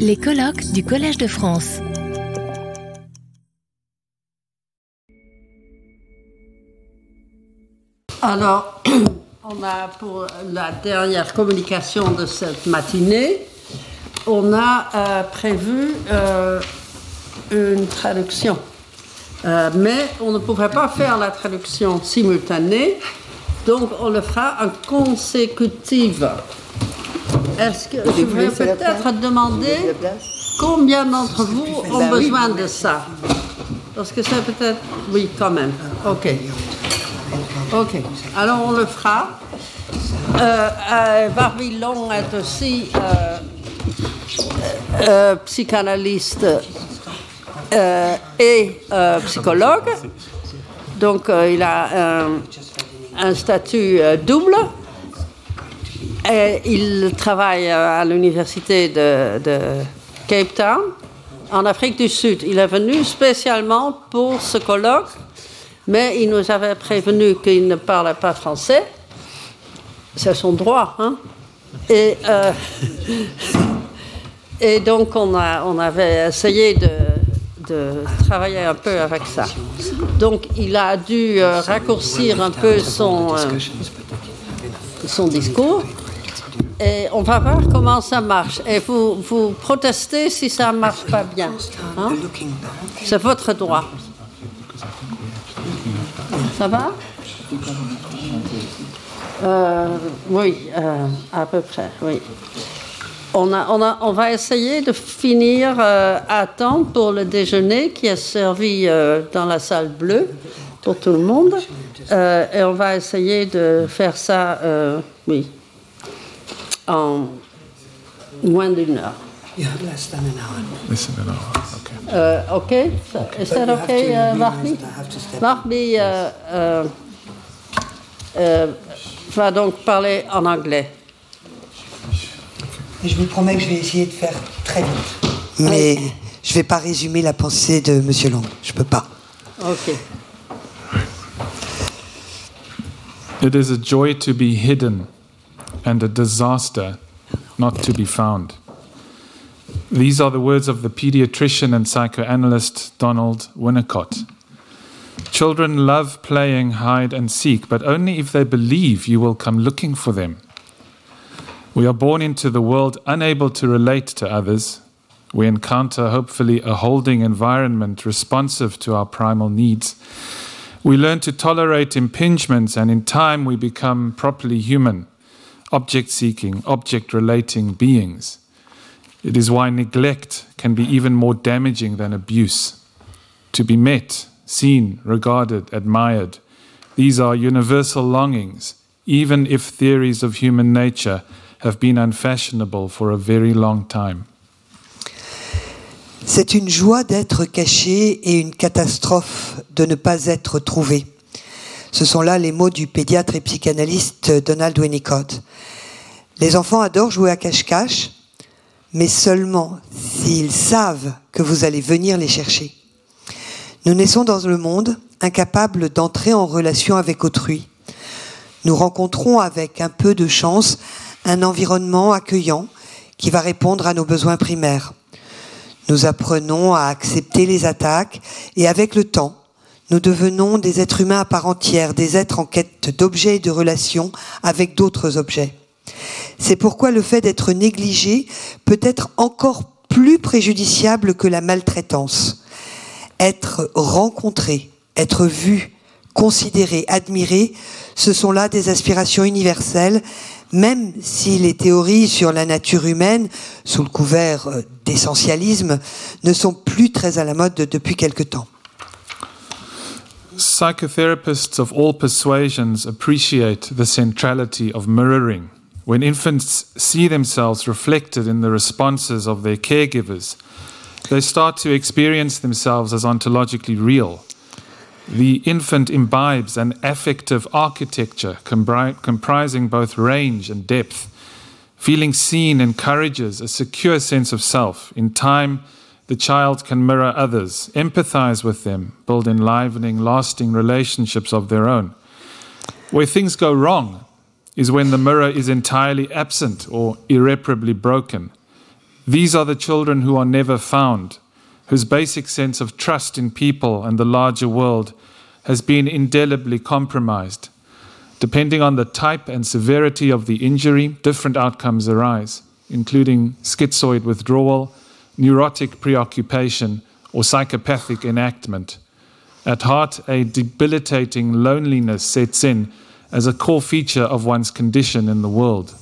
Les colloques du Collège de France. Alors, on a pour la dernière communication de cette matinée, on a euh, prévu euh, une traduction. Euh, mais on ne pouvait pas faire la traduction simultanée, donc on le fera en consécutive. Est-ce que je vais peut-être demander combien d'entre vous ont besoin de ça Parce que c'est peut-être... Oui, quand même. OK. OK. Alors on le fera. Euh, euh, Barbie Long est aussi euh, euh, psychanalyste et psychologue. Donc il a un, un statut double. Il travaille euh, à l'université de, Cape Town, en Afrique du Sud. Il est venu spécialement pour ce colloque, mais il nous avait prévenu qu'il ne parlait pas français. C'est son droit, hein? Et, euh, donc, on, a, on avait essayé de, travailler un peu avec ça. Donc, il a dû euh, raccourcir un peu son, son discours. Et on va voir comment ça marche. Et vous, vous protestez si ça ne marche pas bien. hein? C'est votre droit. Ça va? Euh, Oui, euh, à peu près, oui. On, a, on, a, on va essayer de finir euh, à temps pour le déjeuner qui est servi euh, dans la salle bleue pour tout le monde. Euh, et on va essayer de faire ça, euh, oui, en moins d'une heure. Listen an hour. Okay. Euh, OK? Is that OK, euh, Barbie? Barbie euh, euh, euh, va donc parler en anglais. Et je vous promets que je vais essayer de faire très vite. Mais je ne vais pas résumer la pensée de Monsieur Long. Je peux pas. OK. It is a joy to be hidden and a disaster not to be found. These are the words of the pediatrician and psychoanalyst Donald Winnicott. Children love playing hide and seek, but only if they believe you will come looking for them. We are born into the world unable to relate to others. We encounter, hopefully, a holding environment responsive to our primal needs. We learn to tolerate impingements, and in time, we become properly human, object seeking, object relating beings. It is why neglect can be even more damaging than abuse. To be met, seen, regarded, admired, these are universal longings, even if theories of human nature have been unfashionable for a very long time. C'est une joie d'être caché et une catastrophe de ne pas être trouvé. Ce sont là les mots du pédiatre et psychanalyste Donald Winnicott. Les enfants adorent jouer à cache-cache, mais seulement s'ils savent que vous allez venir les chercher. Nous naissons dans le monde incapables d'entrer en relation avec autrui. Nous rencontrons avec un peu de chance un environnement accueillant qui va répondre à nos besoins primaires. Nous apprenons à accepter les attaques et avec le temps, nous devenons des êtres humains à part entière, des êtres en quête d'objets et de relations avec d'autres objets. C'est pourquoi le fait d'être négligé peut être encore plus préjudiciable que la maltraitance. Être rencontré, être vu, considéré, admiré, ce sont là des aspirations universelles, même si les théories sur la nature humaine, sous le couvert euh, d'essentialisme, ne sont plus très à la mode depuis quelque temps. Psychotherapists of all persuasions appreciate the centrality of mirroring. When infants see themselves reflected in the responses of their caregivers, they start to experience themselves as ontologically real. The infant imbibes an affective architecture compri- comprising both range and depth. Feeling seen encourages a secure sense of self. In time, the child can mirror others, empathize with them, build enlivening, lasting relationships of their own. Where things go wrong is when the mirror is entirely absent or irreparably broken. These are the children who are never found, whose basic sense of trust in people and the larger world has been indelibly compromised. Depending on the type and severity of the injury, different outcomes arise, including schizoid withdrawal, neurotic preoccupation, or psychopathic enactment. At heart, a debilitating loneliness sets in as a core feature of one's condition in the world.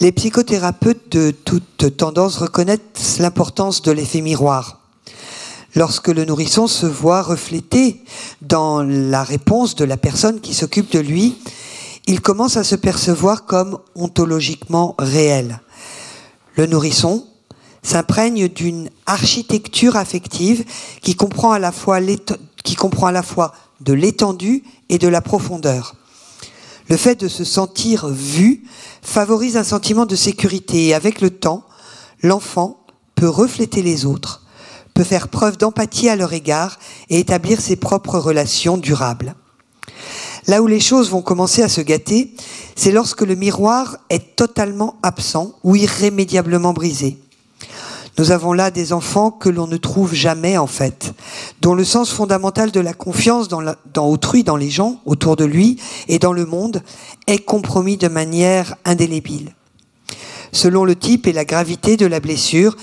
Les psychothérapeutes de toute tendance reconnaissent l'importance de l'effet miroir. Lorsque le nourrisson se voit reflété dans la réponse de la personne qui s'occupe de lui, il commence à se percevoir comme ontologiquement réel. Le nourrisson s'imprègne d'une architecture affective qui comprend à la fois, qui comprend à la fois de l'étendue et de la profondeur. Le fait de se sentir vu favorise un sentiment de sécurité et avec le temps, l'enfant peut refléter les autres, peut faire preuve d'empathie à leur égard et établir ses propres relations durables. Là où les choses vont commencer à se gâter, c'est lorsque le miroir est totalement absent ou irrémédiablement brisé. Nous avons là des enfants que l'on ne trouve jamais en fait, dont le sens fondamental de la confiance dans, autrui, dans les gens autour de lui et dans le monde est compromis de manière indélébile. Selon le type et la gravité de la blessure,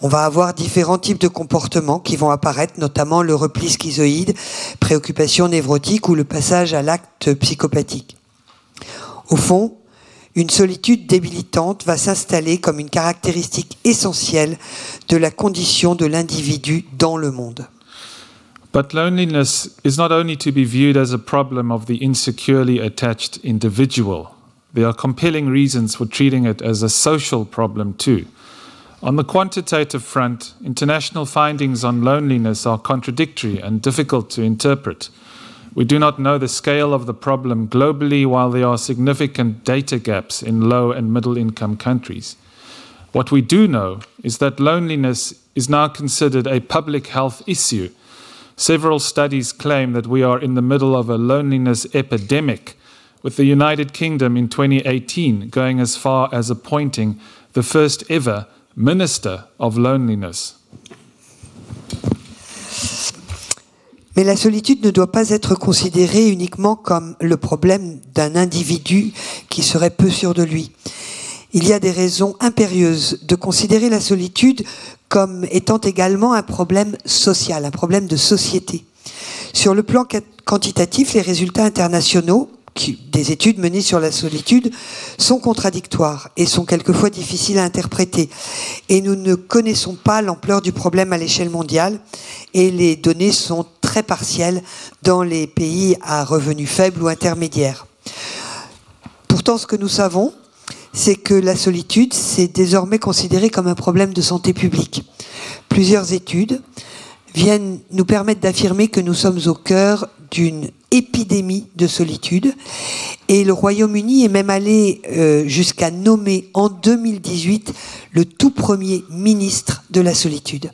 on va avoir différents types de comportements qui vont apparaître, notamment le repli schizoïde, préoccupation névrotique ou le passage à l'acte psychopathique. Au fond, une solitude débilitante va s'installer comme une caractéristique essentielle de la condition de l'individu dans le monde. But loneliness is not only to be viewed as a problem of the insecurely attached individual. There are compelling reasons for treating it as a social problem too. On the quantitative front, international findings on loneliness are contradictory and difficult to interpret. We do not know the scale of the problem globally, while there are significant data gaps in low and middle income countries. What we do know is that loneliness is now considered a public health issue. Several studies claim that we are in the middle of a loneliness epidemic, with the United Kingdom in 2018 going as far as appointing the first ever Minister of Loneliness. Mais la solitude ne doit pas être considérée uniquement comme le problème d'un individu qui serait peu sûr de lui. Il y a des raisons impérieuses de considérer la solitude comme étant également un problème social, un problème de société. Sur le plan quantitatif, les résultats internationaux des études menées sur la solitude sont contradictoires et sont quelquefois difficiles à interpréter. Et nous ne connaissons pas l'ampleur du problème à l'échelle mondiale et les données sont très partielles dans les pays à revenus faibles ou intermédiaires. Pourtant, ce que nous savons, c'est que la solitude, c'est désormais considéré comme un problème de santé publique. Plusieurs études viennent nous permettre d'affirmer que nous sommes au cœur d'une épidémie de solitude. Et le Royaume-Uni est même allé euh, jusqu'à nommer en 2018 le tout premier ministre de la solitude.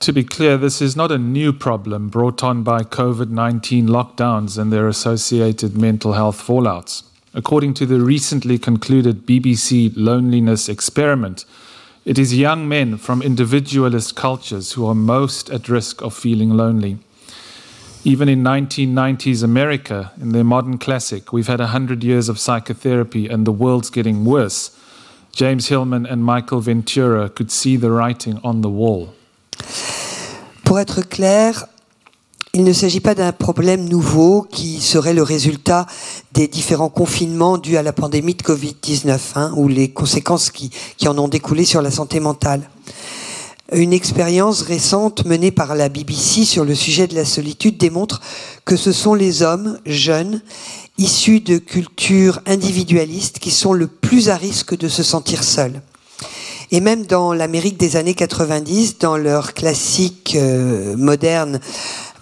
To be clear, this is not a new problem brought on by COVID 19 lockdowns and their associated mental health fallouts. According to the recently concluded BBC Loneliness Experiment, it is young men from individualist cultures who are most at risk of feeling lonely. Even in 1990s America, in their modern classic, we've had 100 years of psychotherapy and the world's getting worse. James Hillman and Michael Ventura could see the writing on the wall. Pour être clair, il ne s'agit pas d'un problème nouveau qui serait le résultat des différents confinements dus à la pandémie de Covid-19 hein, ou les conséquences qui, qui en ont découlé sur la santé mentale. Une expérience récente menée par la BBC sur le sujet de la solitude démontre que ce sont les hommes jeunes issus de cultures individualistes qui sont le plus à risque de se sentir seuls. Et même dans l'Amérique des années 90, dans leur classique euh, moderne,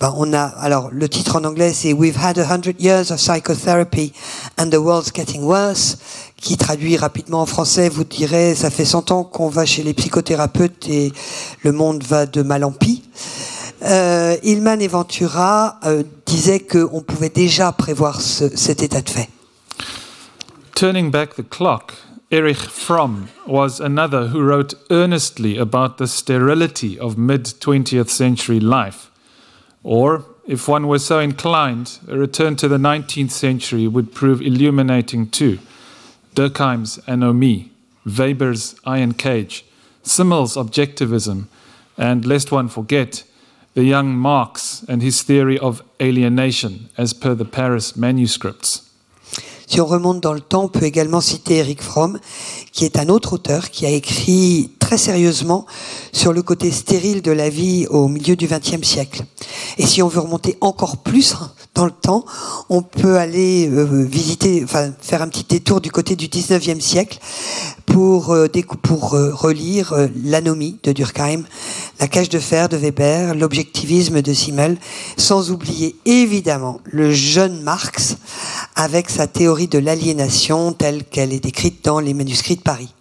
ben on a alors le titre en anglais c'est We've had a hundred years of psychotherapy and the world's getting worse qui traduit rapidement en français vous dirait ça fait 100 ans qu'on va chez les psychothérapeutes et le monde va de mal en pis. Euh, Ilman et Ventura euh, disaient qu'on pouvait déjà prévoir ce, cet état de fait. Turning back the clock, Erich Fromm was another who wrote earnestly about the sterility of mid 20th century life. Or, if one were so inclined, a return to the 19th century would prove illuminating too. Durkheim's Anomie, Weber's Iron Cage, Simmel's Objectivism, and lest one forget, the young Marx and his theory of alienation as per the Paris manuscripts. Si on remonte dans le temps, on peut également citer Eric Fromm, qui est un autre auteur qui a écrit très sérieusement sur le côté stérile de la vie au milieu du XXe siècle. Et si on veut remonter encore plus dans le temps, on peut aller euh, visiter, enfin faire un petit détour du côté du XIXe siècle pour, euh, pour euh, relire l'anomie de Durkheim, la cage de fer de Weber, l'objectivisme de Simmel, sans oublier évidemment le jeune Marx avec sa théorie de l'aliénation telle qu'elle est décrite dans les manuscrits de Paris.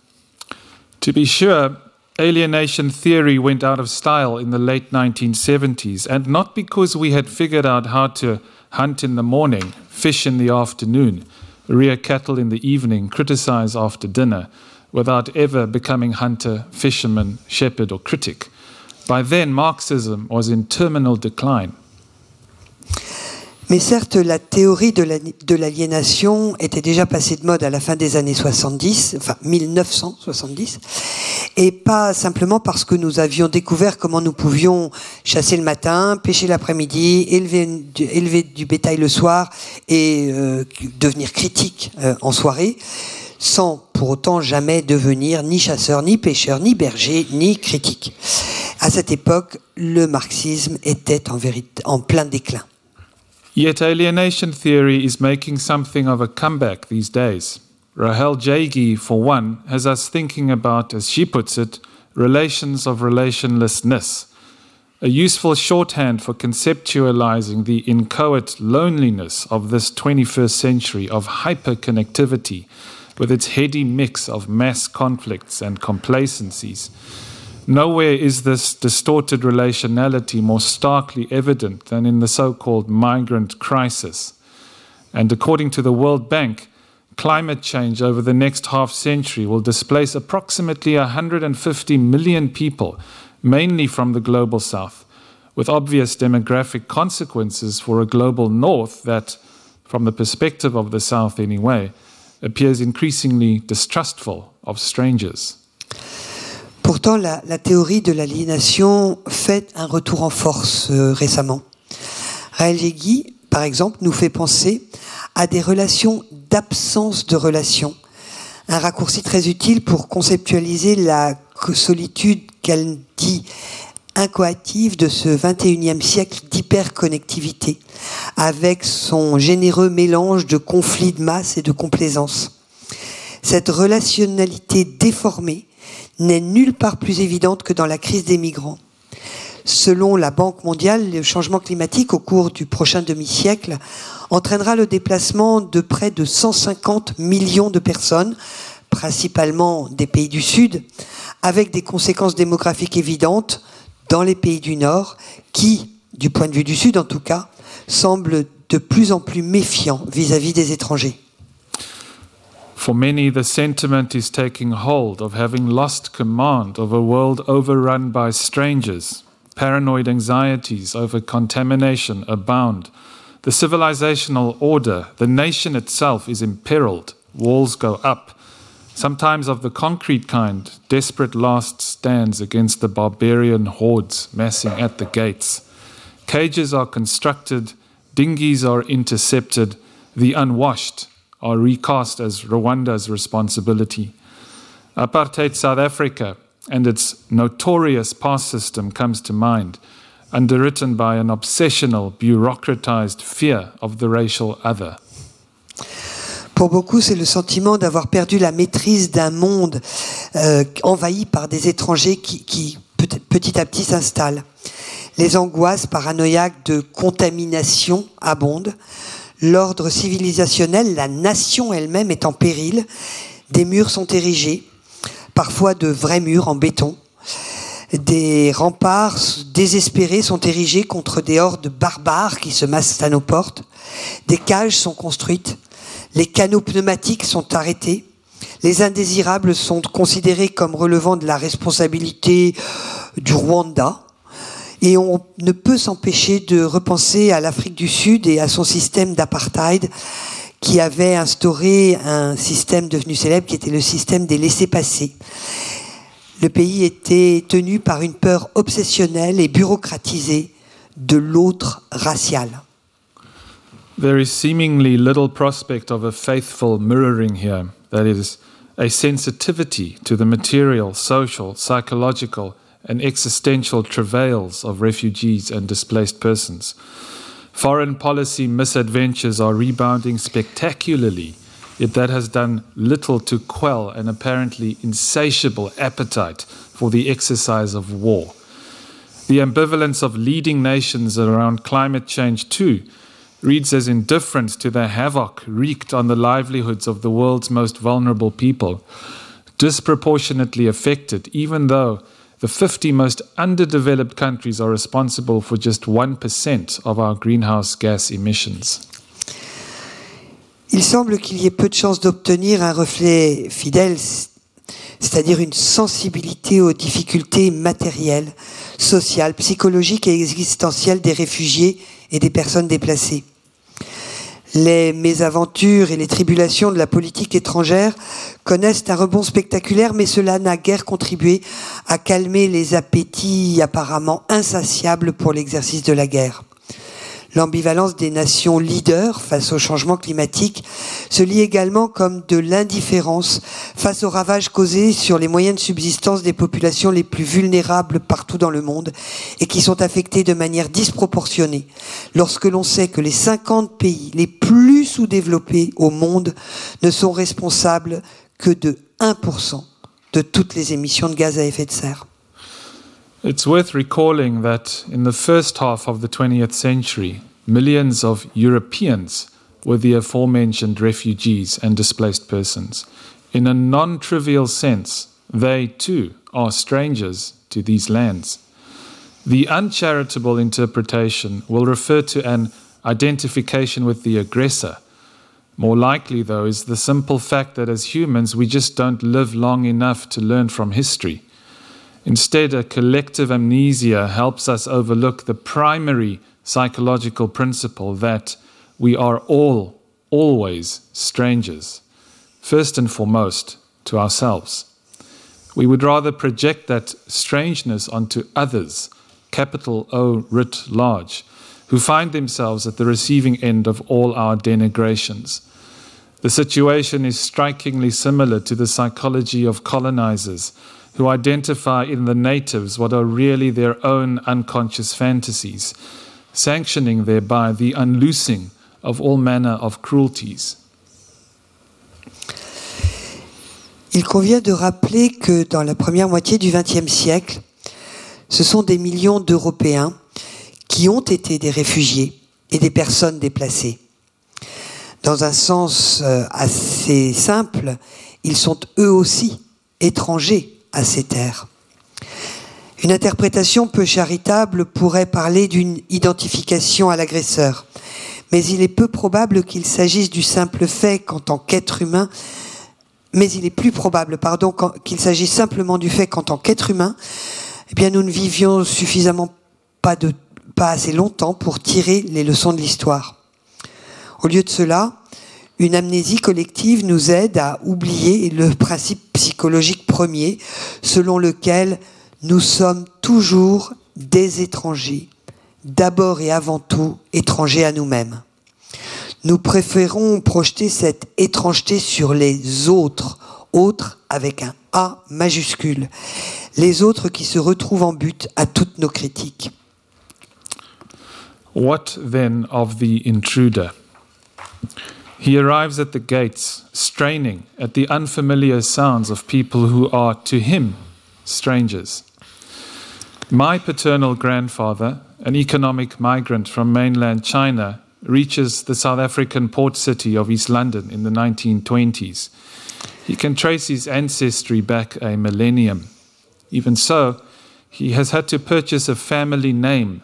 To be sure, alienation theory went out of style in the late 1970s, and not because we had figured out how to hunt in the morning, fish in the afternoon, rear cattle in the evening, criticize after dinner, without ever becoming hunter, fisherman, shepherd, or critic. By then, Marxism was in terminal decline. Mais certes, la théorie de l'aliénation était déjà passée de mode à la fin des années 70, enfin 1970, et pas simplement parce que nous avions découvert comment nous pouvions chasser le matin, pêcher l'après-midi, élever, du bétail le soir et euh, devenir critique euh, en soirée, sans pour autant jamais devenir ni chasseur, ni pêcheur, ni berger, ni critique. À cette époque, le marxisme était en plein déclin. Yet alienation theory is making something of a comeback these days. Rahel Jagi, for one, has us thinking about, as she puts it, relations of relationlessness, a useful shorthand for conceptualizing the inchoate loneliness of this 21st century of hyperconnectivity, with its heady mix of mass conflicts and complacencies. Nowhere is this distorted relationality more starkly evident than in the so called migrant crisis. And according to the World Bank, climate change over the next half century will displace approximately 150 million people, mainly from the global south, with obvious demographic consequences for a global north that, from the perspective of the south anyway, appears increasingly distrustful of strangers. Pourtant, la, théorie de l'aliénation fait un retour en force euh, récemment. Raël Guy, par exemple, nous fait penser à des relations d'absence de relations, un raccourci très utile pour conceptualiser la solitude qu'elle dit incoative de ce 21e siècle d'hyperconnectivité, avec son généreux mélange de conflits de masse et de complaisance. Cette relationnalité déformée n'est nulle part plus évidente que dans la crise des migrants. Selon la Banque mondiale, le changement climatique au cours du prochain demi-siècle entraînera le déplacement de près de 150 millions de personnes, principalement des pays du Sud, avec des conséquences démographiques évidentes dans les pays du Nord, qui, du point de vue du Sud en tout cas, semblent de plus en plus méfiants vis à -vis des étrangers. For many, the sentiment is taking hold of having lost command of a world overrun by strangers. Paranoid anxieties over contamination abound. The civilizational order, the nation itself, is imperiled. Walls go up. Sometimes of the concrete kind, desperate last stands against the barbarian hordes massing at the gates. Cages are constructed, dinghies are intercepted, the unwashed are recast as Rwanda's responsibility. Apartheid South Africa and its notorious pass system comes to mind, underwritten by an obsessional, bureaucratized fear of the racial other. Pour beaucoup, c'est le sentiment d'avoir perdu la maîtrise d'un monde euh, envahi par des étrangers qui, qui petit à petit s'installent. Les angoisses paranoïaques de contamination abondent l'ordre civilisationnel, la nation elle-même est en péril. Des murs sont érigés, parfois de vrais murs en béton. Des remparts désespérés sont érigés contre des hordes barbares qui se massent à nos portes. Des cages sont construites. Les canaux pneumatiques sont arrêtés. Les indésirables sont considérés comme relevant de la responsabilité du Rwanda. Et on ne peut s'empêcher de repenser à l'Afrique du Sud et à son système d'apartheid qui avait instauré un système devenu célèbre qui était le système des laissés-passer. Le pays était tenu par une peur obsessionnelle et bureaucratisée de l'autre racial. There is seemingly little prospect of a faithful mirroring here, that is, a sensitivity to the material, social, psychological, and existential travails of refugees and displaced persons. Foreign policy misadventures are rebounding spectacularly, yet that has done little to quell an apparently insatiable appetite for the exercise of war. The ambivalence of leading nations around climate change, too, reads as indifference to the havoc wreaked on the livelihoods of the world's most vulnerable people, disproportionately affected, even though the 50 most underdeveloped countries are responsible for just 1% of our greenhouse gas emissions. Il semble qu'il y ait peu de chances d'obtenir un reflet fidèle, c'est-à-dire une sensibilité aux difficultés matérielles, sociales, psychologiques et existentielles des réfugiés et des personnes déplacées. Les mésaventures et les tribulations de la politique étrangère connaissent un rebond spectaculaire, mais cela n'a guère contribué à calmer les appétits apparemment insatiables pour l'exercice de la guerre. L'ambivalence des nations leaders face au changement climatique se lie également comme de l'indifférence face aux ravages causés sur les moyens de subsistance des populations les plus vulnérables partout dans le monde et qui sont affectées de manière disproportionnée lorsque l'on sait que les 50 pays les plus sous-développés au monde ne sont responsables que de 1% de toutes les émissions de gaz à effet de serre. It's worth recalling that in the first half of the 20th century, millions of Europeans were the aforementioned refugees and displaced persons. In a non trivial sense, they too are strangers to these lands. The uncharitable interpretation will refer to an identification with the aggressor. More likely, though, is the simple fact that as humans we just don't live long enough to learn from history. Instead, a collective amnesia helps us overlook the primary psychological principle that we are all, always strangers, first and foremost to ourselves. We would rather project that strangeness onto others, capital O writ large, who find themselves at the receiving end of all our denigrations. The situation is strikingly similar to the psychology of colonizers who identify in the natives what are really their own unconscious fantasies, sanctioning thereby the unloosing of all manner of cruelties. Il convient de rappeler que dans la première moitié du XXe siècle, ce sont des millions d'Européens qui ont été des réfugiés et des personnes déplacées. Dans un sens euh, assez simple, ils sont eux aussi étrangers à ces terres. Une interprétation peu charitable pourrait parler d'une identification à l'agresseur, mais il est peu probable qu'il s'agisse du simple fait qu'en tant qu'être humain, mais il est plus probable, pardon, qu'il s'agisse simplement du fait qu'en tant qu'être humain, eh bien, nous ne vivions suffisamment pas de, pas assez longtemps pour tirer les leçons de l'histoire. Au lieu de cela, une amnésie collective nous aide à oublier le principe psychologique premier selon lequel nous sommes toujours des étrangers, d'abord et avant tout étrangers à nous-mêmes. Nous préférons projeter cette étrangeté sur les autres, autres avec un A majuscule, les autres qui se retrouvent en but à toutes nos critiques. What then of the intruder? He arrives at the gates, straining at the unfamiliar sounds of people who are, to him, strangers. My paternal grandfather, an economic migrant from mainland China, reaches the South African port city of East London in the 1920s. He can trace his ancestry back a millennium. Even so, he has had to purchase a family name,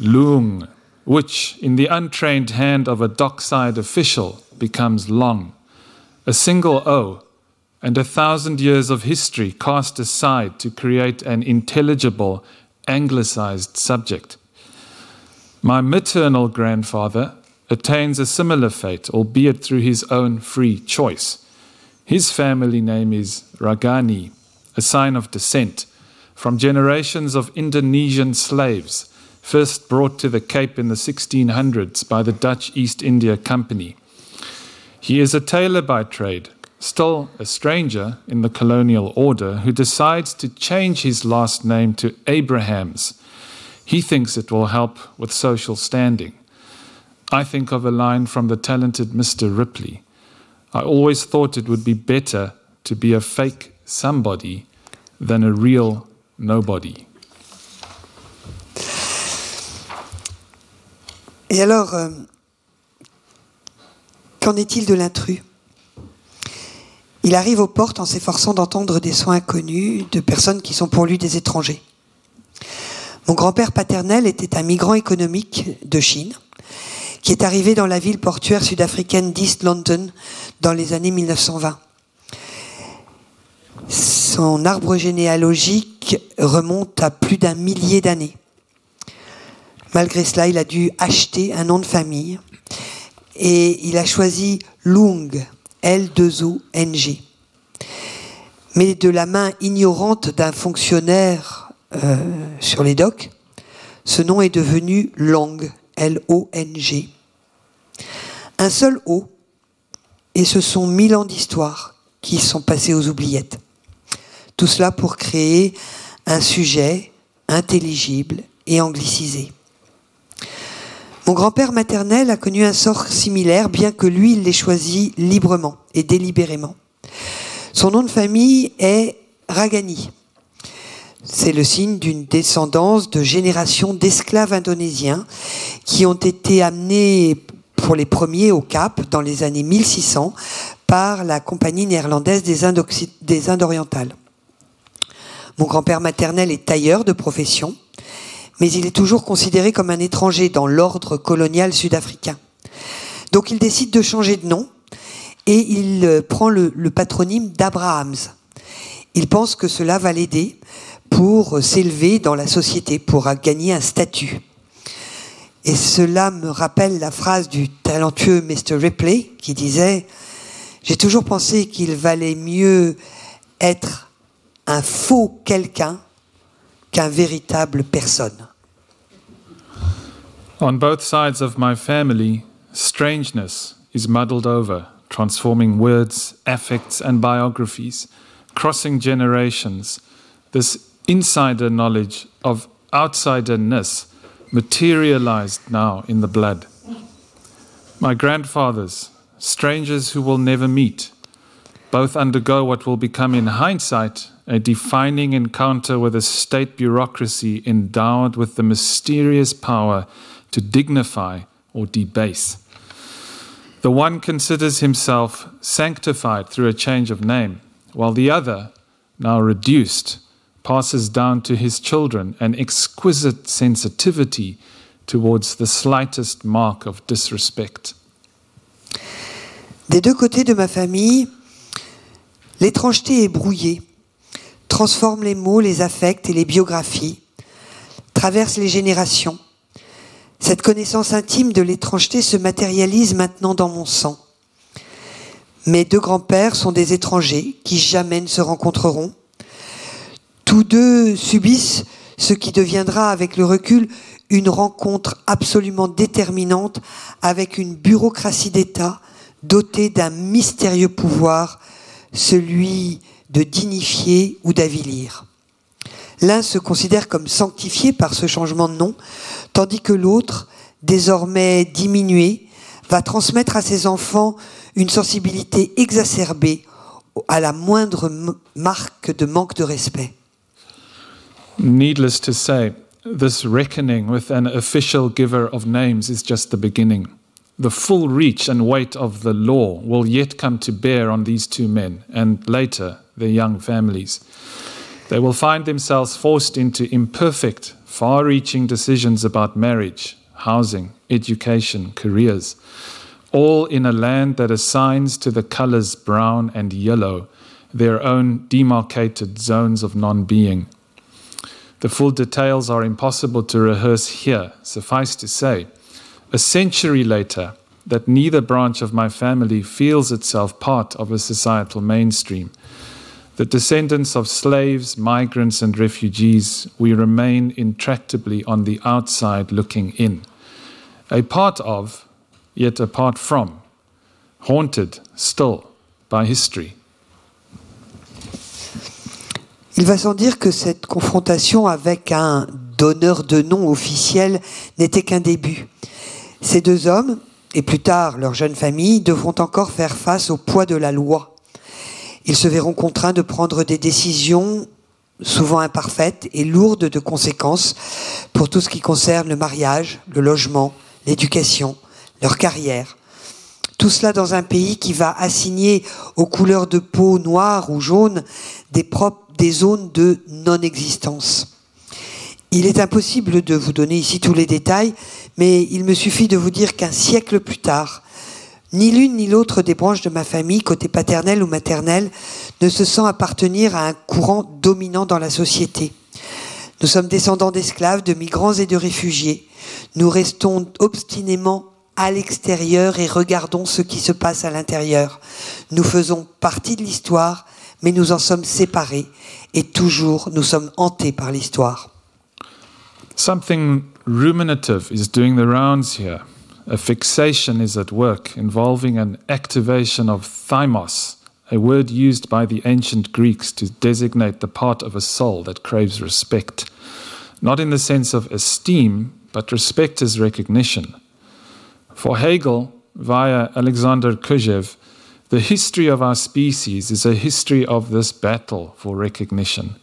Lung, which, in the untrained hand of a dockside official, becomes long. A single O and a thousand years of history cast aside to create an intelligible, anglicized subject. My maternal grandfather attains a similar fate, albeit through his own free choice. His family name is Ragani, a sign of descent from generations of Indonesian slaves, first brought to the Cape in the 1600s by the Dutch East India Company. He is a tailor by trade, still a stranger in the colonial order, who decides to change his last name to Abrahams. He thinks it will help with social standing. I think of a line from the talented Mr. Ripley. I always thought it would be better to be a fake somebody than a real nobody. Et alors, euh, qu'en est-il de l'intrus? Il arrive aux portes en s'efforçant d'entendre des soins inconnus de personnes qui sont pour lui des étrangers. Mon grand-père paternel était un migrant économique de Chine qui est arrivé dans la ville portuaire sud-africaine d'East London dans les années 1920. Son arbre généalogique remonte à plus d'un millier d'années. Malgré cela, il a dû acheter un nom de famille et il a choisi Lung, L2O-N-G. Mais de la main ignorante d'un fonctionnaire euh, sur les docks, ce nom est devenu Long, L-O-N-G. Un seul O, et ce sont mille ans d'histoire qui sont passés aux oubliettes. Tout cela pour créer un sujet intelligible et anglicisé. Mon grand-père maternel a connu un sort similaire, bien que lui, il l'ait choisi librement et délibérément. Son nom de famille est Ragani. C'est le signe d'une descendance de générations d'esclaves indonésiens qui ont été amenés pour les premiers au Cap dans les années 1600 par la compagnie néerlandaise des Indes, des Indes orientales. Mon grand-père maternel est tailleur de profession, mais il est toujours considéré comme un étranger dans l'ordre colonial sud-africain. Donc il décide de changer de nom et il euh, prend le, le patronyme d'Abrahams. Il pense que cela va l'aider pour s'élever dans la société, pour gagner un statut. Et cela me rappelle la phrase du talentueux Mr. Ripley qui disait J'ai toujours pensé qu'il valait mieux être un faux quelqu'un qu'un véritable personne. On both sides of my family, strangeness is muddled over, transforming words, affects, and biographies, crossing generations. This insider knowledge of outsiderness materialized now in the blood. My grandfathers, strangers who will never meet, both undergo what will become in hindsight a defining encounter with a state bureaucracy endowed with the mysterious power to dignify or debase. The one considers himself sanctified through a change of name, while the other, now reduced, passes down to his children an exquisite sensitivity towards the slightest mark of disrespect. Des deux côtés de ma famille, l'étrangeté est brouillée, transforme les mots, les affects et les biographies, traverse les générations. Cette connaissance intime de l'étrangeté se matérialise maintenant dans mon sang. Mes deux grands-pères sont des étrangers qui jamais ne se rencontreront. Tous deux subissent ce qui deviendra avec le recul une rencontre absolument déterminante avec une bureaucratie d'État dotée d'un mystérieux pouvoir, celui de dignifier ou d'avilir. L'un se considère comme sanctifié par ce changement de nom, tandis que l'autre, désormais diminué, va transmettre à ses enfants une sensibilité exacerbée à la moindre marque de manque de respect. Needless to say, this reckoning with an official giver of names is just the beginning. The full reach and weight of the law will yet come to bear on these two men, and later their young families. They will find themselves forced into imperfect, far reaching decisions about marriage, housing, education, careers, all in a land that assigns to the colors brown and yellow their own demarcated zones of non being. The full details are impossible to rehearse here. Suffice to say, a century later, that neither branch of my family feels itself part of a societal mainstream. The descendants of slaves, migrants, and refugees, we remain intractably on the outside looking in. A part of, yet apart from, haunted still by history. Il va sans dire que cette confrontation avec un donneur de nom officiel n'était qu'un début. Ces deux hommes, et plus tard leur jeune famille, devront encore faire face au poids de la loi. Ils se verront contraints de prendre des décisions souvent imparfaites et lourdes de conséquences pour tout ce qui concerne le mariage, le logement, l'éducation, leur carrière. Tout cela dans un pays qui va assigner aux couleurs de peau noire ou jaune des, des zones de non-existence. Il est impossible de vous donner ici tous les détails, mais il me suffit de vous dire qu'un siècle plus tard, ni l'une ni l'autre des branches de ma famille, côté paternel ou maternel, ne se sent appartenir à un courant dominant dans la société. Nous sommes descendants d'esclaves, de migrants et de réfugiés. Nous restons obstinément à l'extérieur et regardons ce qui se passe à l'intérieur. Nous faisons partie de l'histoire, mais nous en sommes séparés et toujours nous sommes hantés par l'histoire. Something ruminative is doing the rounds here. A fixation is at work involving an activation of thymos, a word used by the ancient Greeks to designate the part of a soul that craves respect. Not in the sense of esteem, but respect as recognition. For Hegel, via Alexander Kojev, the history of our species is a history of this battle for recognition.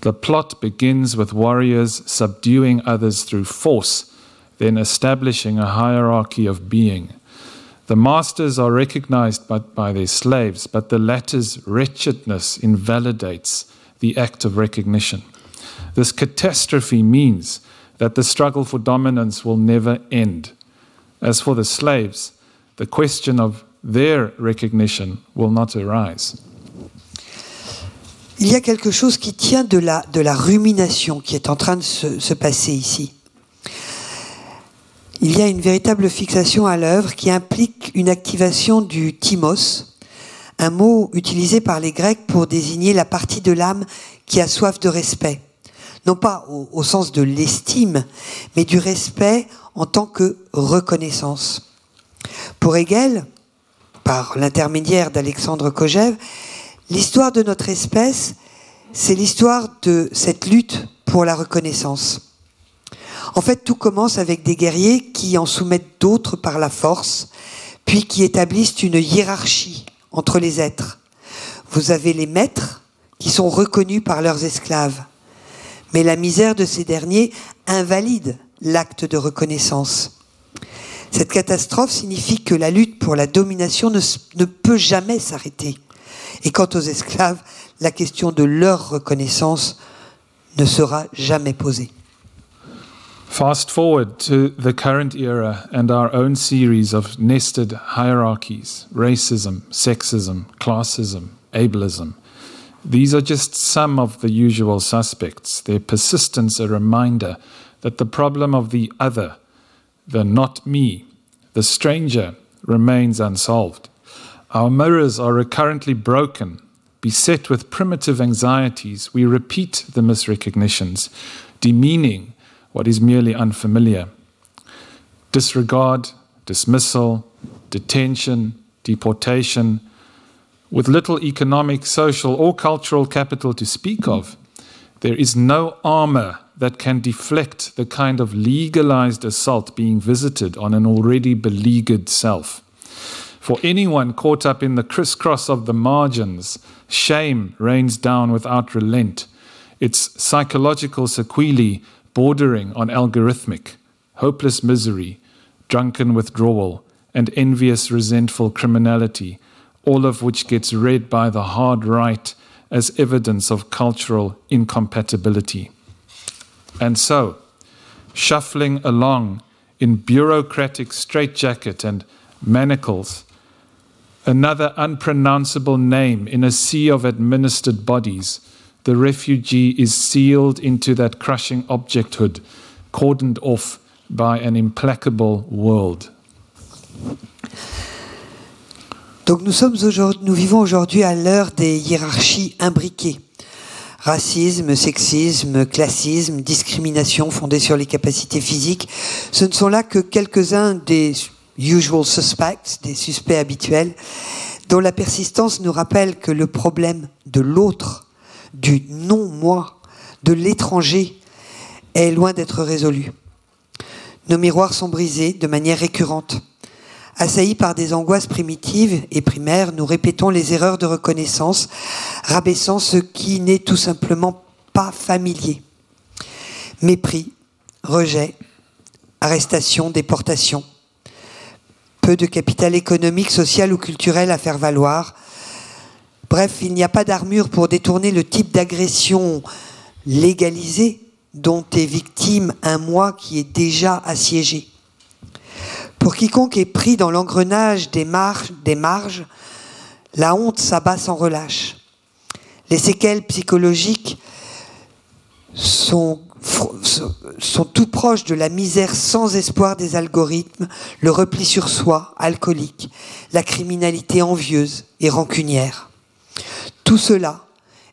The plot begins with warriors subduing others through force, then establishing a hierarchy of being. The masters are recognized by, by their slaves, but the latter's wretchedness invalidates the act of recognition. This catastrophe means that the struggle for dominance will never end. As for the slaves, the question of their recognition will not arise. Il y a quelque chose qui tient de la, de la rumination qui est en train de se, se passer ici. Il y a une véritable fixation à l'œuvre qui implique une activation du timos, un mot utilisé par les Grecs pour désigner la partie de l'âme qui a soif de respect. Non pas au, sens de l'estime, mais du respect en tant que reconnaissance. Pour Hegel, par l'intermédiaire d'Alexandre Kojev, l'histoire de notre espèce, c'est l'histoire de cette lutte pour la reconnaissance. En fait, tout commence avec des guerriers qui en soumettent d'autres par la force, puis qui établissent une hiérarchie entre les êtres. Vous avez les maîtres qui sont reconnus par leurs esclaves. Mais la misère de ces derniers invalide l'acte de reconnaissance. Cette catastrophe signifie que la lutte pour la domination ne, peut jamais s'arrêter. Et quant aux esclaves, la question de leur reconnaissance ne sera jamais posée. Fast forward to the current era and our own series of nested hierarchies racism, sexism, classism, ableism. These are just some of the usual suspects, their persistence a reminder that the problem of the other, the not me, the stranger, remains unsolved. Our mirrors are recurrently broken. Beset with primitive anxieties, we repeat the misrecognitions, demeaning what is merely unfamiliar. Disregard, dismissal, detention, deportation, with little economic, social, or cultural capital to speak of, there is no armor that can deflect the kind of legalized assault being visited on an already beleaguered self. For anyone caught up in the crisscross of the margins, shame rains down without relent, its psychological sequelae bordering on algorithmic, hopeless misery, drunken withdrawal, and envious, resentful criminality, all of which gets read by the hard right as evidence of cultural incompatibility. And so, shuffling along in bureaucratic straitjacket and manacles, another unpronounceable name in a sea of administered bodies, the refugee is sealed into that crushing objecthood, cordoned off by an implacable world. Donc nous, sommes nous vivons aujourd'hui à l'heure des hiérarchies imbriquées. Racisme, sexisme, classisme, discrimination fondée sur les capacités physiques, ce ne sont là que quelques-uns des usual suspects, des suspects habituels, dont la persistance nous rappelle que le problème de l'autre, du non-moi, de l'étranger, est loin d'être résolu. Nos miroirs sont brisés de manière récurrente. Assaillis par des angoisses primitives et primaires, nous répétons les erreurs de reconnaissance, rabaissant ce qui n'est tout simplement pas familier. Mépris, rejet, arrestation, déportation. Peu de capital économique, social ou culturel à faire valoir. Bref, il n'y a pas d'armure pour détourner le type d'agression légalisée dont est victime un moi qui est déjà assiégé. Pour quiconque est pris dans l'engrenage des marges, la honte s'abat sans relâche. Les séquelles psychologiques sont tout proches de la misère sans espoir des algorithmes, le repli sur soi, alcoolique, la criminalité envieuse et rancunière. Tout cela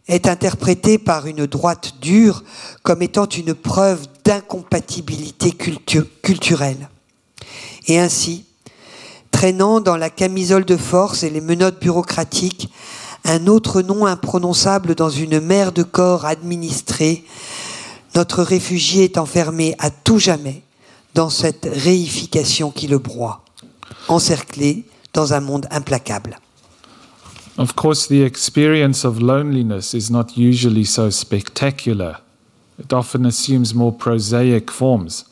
est interprété par une droite dure comme étant une preuve d'incompatibilité culturelle et ainsi, traînant dans la camisole de force et les menottes bureaucratiques, un autre nom imprononçable dans une mer de corps administrés, notre réfugié est enfermé à tout jamais dans cette réification qui le broie, encerclé dans un monde implacable. Of course, the experience of loneliness is not usually so spectacular. It often assumes more prosaic forms.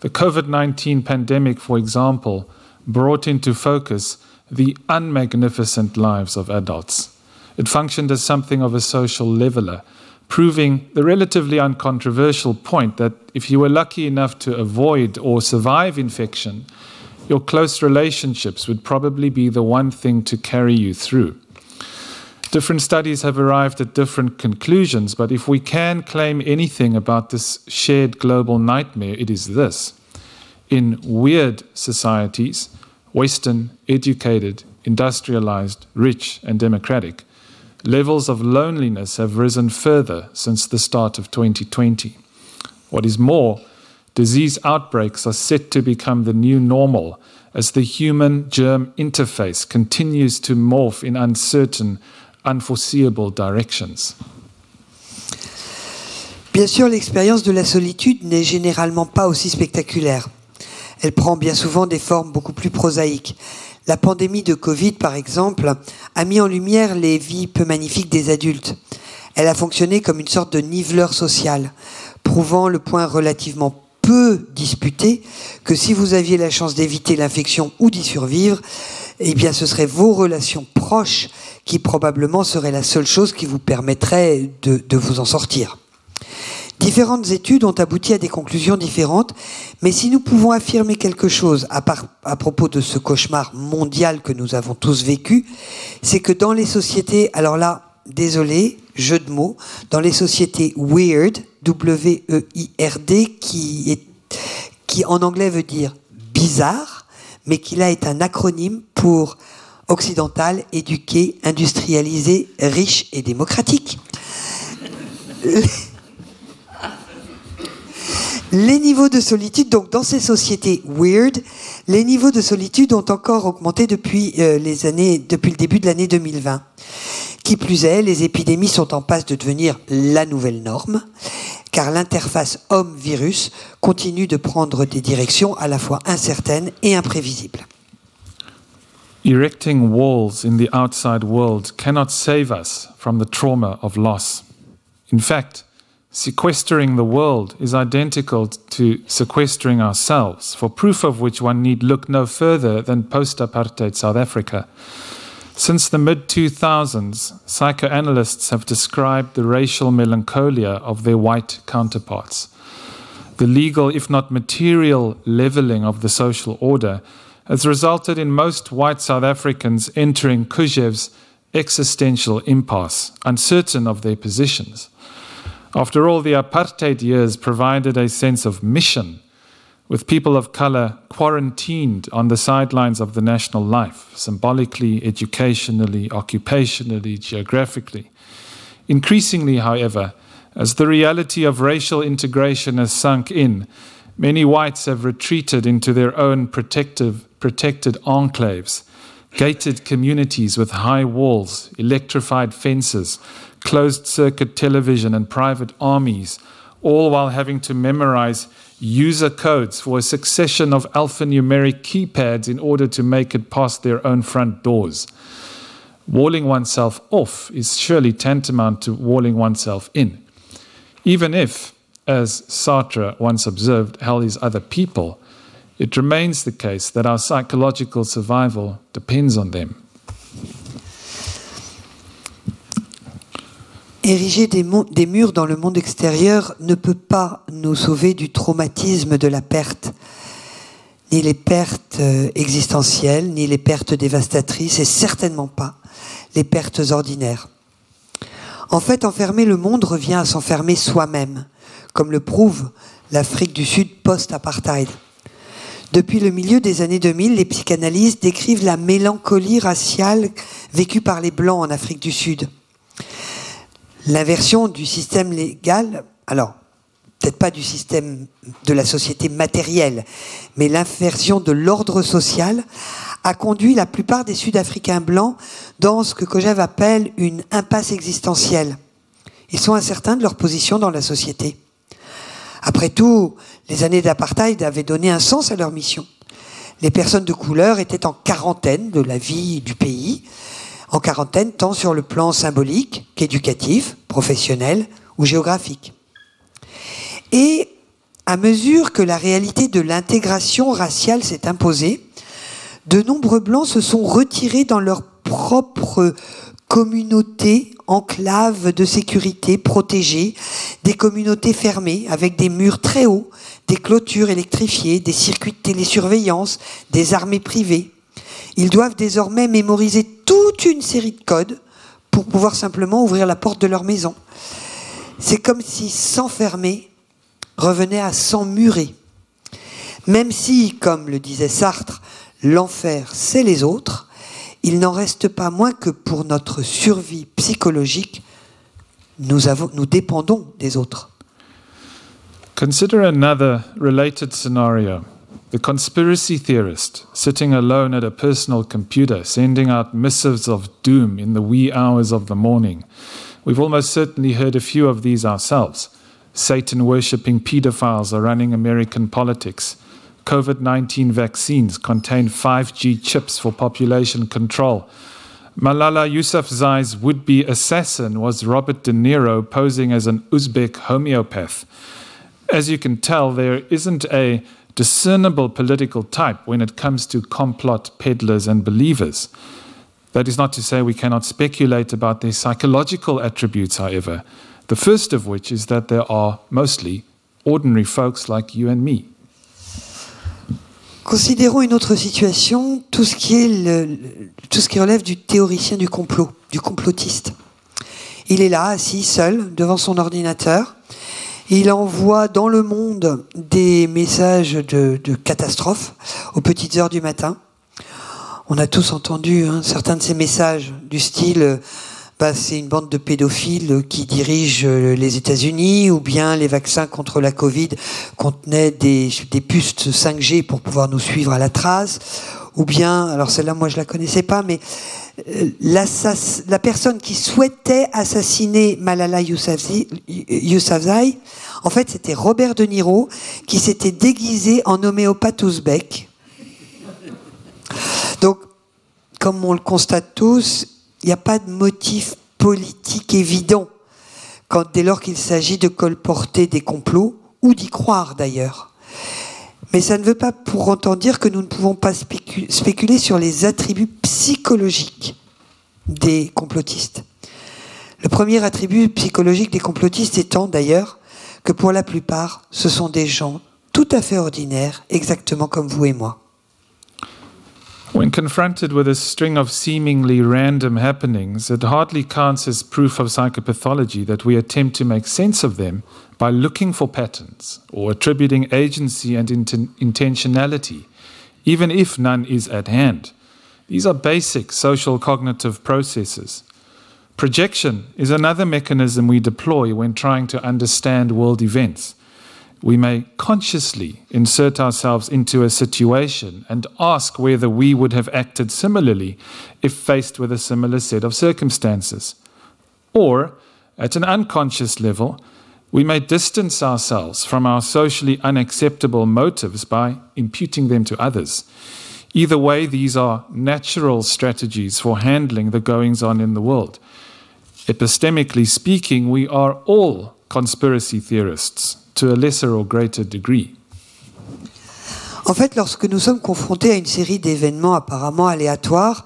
The COVID 19 pandemic, for example, brought into focus the unmagnificent lives of adults. It functioned as something of a social leveler, proving the relatively uncontroversial point that if you were lucky enough to avoid or survive infection, your close relationships would probably be the one thing to carry you through. Different studies have arrived at different conclusions, but if we can claim anything about this shared global nightmare, it is this. In weird societies, Western, educated, industrialized, rich, and democratic, levels of loneliness have risen further since the start of 2020. What is more, disease outbreaks are set to become the new normal as the human germ interface continues to morph in uncertain Bien sûr, l'expérience de la solitude n'est généralement pas aussi spectaculaire. Elle prend bien souvent des formes beaucoup plus prosaïques. La pandémie de Covid, par exemple, a mis en lumière les vies peu magnifiques des adultes. Elle a fonctionné comme une sorte de niveleur social, prouvant le point relativement peu disputé que si vous aviez la chance d'éviter l'infection ou d'y survivre, eh bien ce seraient vos relations proches qui probablement seraient la seule chose qui vous permettrait de, de vous en sortir. Différentes études ont abouti à des conclusions différentes, mais si nous pouvons affirmer quelque chose à, à, propos de ce cauchemar mondial que nous avons tous vécu, c'est que dans les sociétés, alors là, désolé, jeu de mots, dans les sociétés weird, W-E-I-R-D, qui, qui en anglais veut dire bizarre, mais qui là est un acronyme pour occidental, éduqué, industrialisé, riche et démocratique. Les niveaux de solitude, donc dans ces sociétés weird, les niveaux de solitude ont encore augmenté depuis, euh, depuis le début de l'année 2020. Qui plus est, les épidémies sont en passe de devenir la nouvelle norme, car l'interface homme-virus continue de prendre des directions à la fois incertaines et imprévisibles. Erecting walls in the outside world cannot save us from the trauma of loss. In fact, sequestering the world is identical to sequestering ourselves, for proof of which one need look no further than post apartheid South Africa. Since the mid 2000s, psychoanalysts have described the racial melancholia of their white counterparts. The legal, if not material, leveling of the social order has resulted in most white South Africans entering Kuzhev's existential impasse, uncertain of their positions. After all, the apartheid years provided a sense of mission, with people of color quarantined on the sidelines of the national life, symbolically, educationally, occupationally, geographically. Increasingly, however, as the reality of racial integration has sunk in, many whites have retreated into their own protective, protected enclaves, gated communities with high walls, electrified fences, closed circuit television, and private armies, all while having to memorize user codes for a succession of alphanumeric keypads in order to make it past their own front doors. Walling oneself off is surely tantamount to walling oneself in. Even if, as Sartre once observed, hell is other people, it remains the case that our psychological survival depends on them. Ériger des, murs dans le monde extérieur ne peut pas nous sauver du traumatisme de la perte, ni les pertes euh, existentielles, ni les pertes dévastatrices, et certainement pas les pertes ordinaires. En fait, enfermer le monde revient à s'enfermer soi-même, comme le prouve l'Afrique du Sud post-apartheid. Depuis le milieu des années 2000, les psychanalystes décrivent la mélancolie raciale vécue par les Blancs en Afrique du Sud. L'inversion du système légal, alors peut-être pas du système de la société matérielle, mais l'inversion de l'ordre social a conduit la plupart des Sud-Africains blancs dans ce que Kojève appelle une impasse existentielle. Ils sont incertains de leur position dans la société. Après tout, les années d'apartheid avaient donné un sens à leur mission. Les personnes de couleur étaient en quarantaine de la vie du pays, en quarantaine tant sur le plan symbolique qu'éducatif, professionnel ou géographique. Et à mesure que la réalité de l'intégration raciale s'est imposée, de nombreux blancs se sont retirés dans leur propre communauté, enclave de sécurité protégée, des communautés fermées avec des murs très hauts, des clôtures électrifiées, des circuits de télésurveillance, des armées privées. Ils doivent désormais mémoriser toute une série de codes pour pouvoir simplement ouvrir la porte de leur maison. C'est comme si s'enfermer revenait à s'emmurer. Même si, comme le disait Sartre, l'enfer, c'est les autres, il n'en reste pas moins que pour notre survie psychologique, nous, dépendons des autres. Consider another related scenario. The conspiracy theorist sitting alone at a personal computer, sending out missives of doom in the wee hours of the morning. We've almost certainly heard a few of these ourselves. Satan worshipping pedophiles are running American politics. COVID 19 vaccines contain 5G chips for population control. Malala Yousafzai's would be assassin was Robert De Niro posing as an Uzbek homeopath. As you can tell, there isn't a discernible political type when it comes to complot peddlers and believers. That is not to say we cannot speculate about their psychological attributes, however. The first of which is that there are mostly ordinary folks like you and me. Considérons une autre situation, tout ce qui, est le, tout ce qui relève du théoricien du complot, du complotiste. Il est là, assis, seul, devant son ordinateur. Il envoie dans le monde des messages de, catastrophe aux petites heures du matin. On a tous entendu hein, certains de ces messages du style bah, c'est une bande de pédophiles qui dirigent les États-Unis, ou bien les vaccins contre la Covid contenaient des, des puces 5G pour pouvoir nous suivre à la trace, ou bien, alors celle-là moi je la connaissais pas, mais la personne qui souhaitait assassiner Malala Yousafzai, en fait c'était Robert De Niro qui s'était déguisé en homéopathe ouzbek. Donc, comme on le constate tous, il n'y a pas de motif politique évident quand, dès lors qu'il s'agit de colporter des complots, ou d'y croire d'ailleurs. Mais ça ne veut pas pour autant dire que nous ne pouvons pas spéculer sur les attributs psychologiques des complotistes. Le premier attribut psychologique des complotistes étant d'ailleurs que pour la plupart, ce sont des gens tout à fait ordinaires, exactement comme vous et moi. When confronted with a string of seemingly random happenings, it hardly counts as proof of psychopathology that we attempt to make sense of them by looking for patterns or attributing agency and inten- intentionality, even if none is at hand. These are basic social cognitive processes. Projection is another mechanism we deploy when trying to understand world events. We may consciously insert ourselves into a situation and ask whether we would have acted similarly if faced with a similar set of circumstances. Or, at an unconscious level, we may distance ourselves from our socially unacceptable motives by imputing them to others. Either way, these are natural strategies for handling the goings on in the world. Epistemically speaking, we are all conspiracy theorists to a lesser or greater degree. En fait, lorsque nous sommes confrontés à une série d'événements apparemment aléatoires,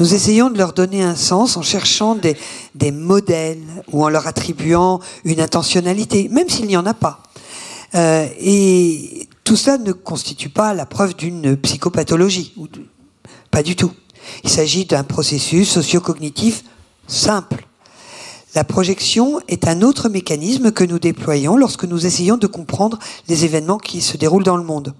nous essayons de leur donner un sens en cherchant des, modèles ou en leur attribuant une intentionnalité, même s'il n'y en a pas. Euh, et tout cela ne constitue pas la preuve d'une psychopathologie, pas du tout. Il s'agit d'un processus socio-cognitif simple. La projection est un autre mécanisme que nous déployons lorsque nous essayons de comprendre les événements qui se déroulent dans le monde.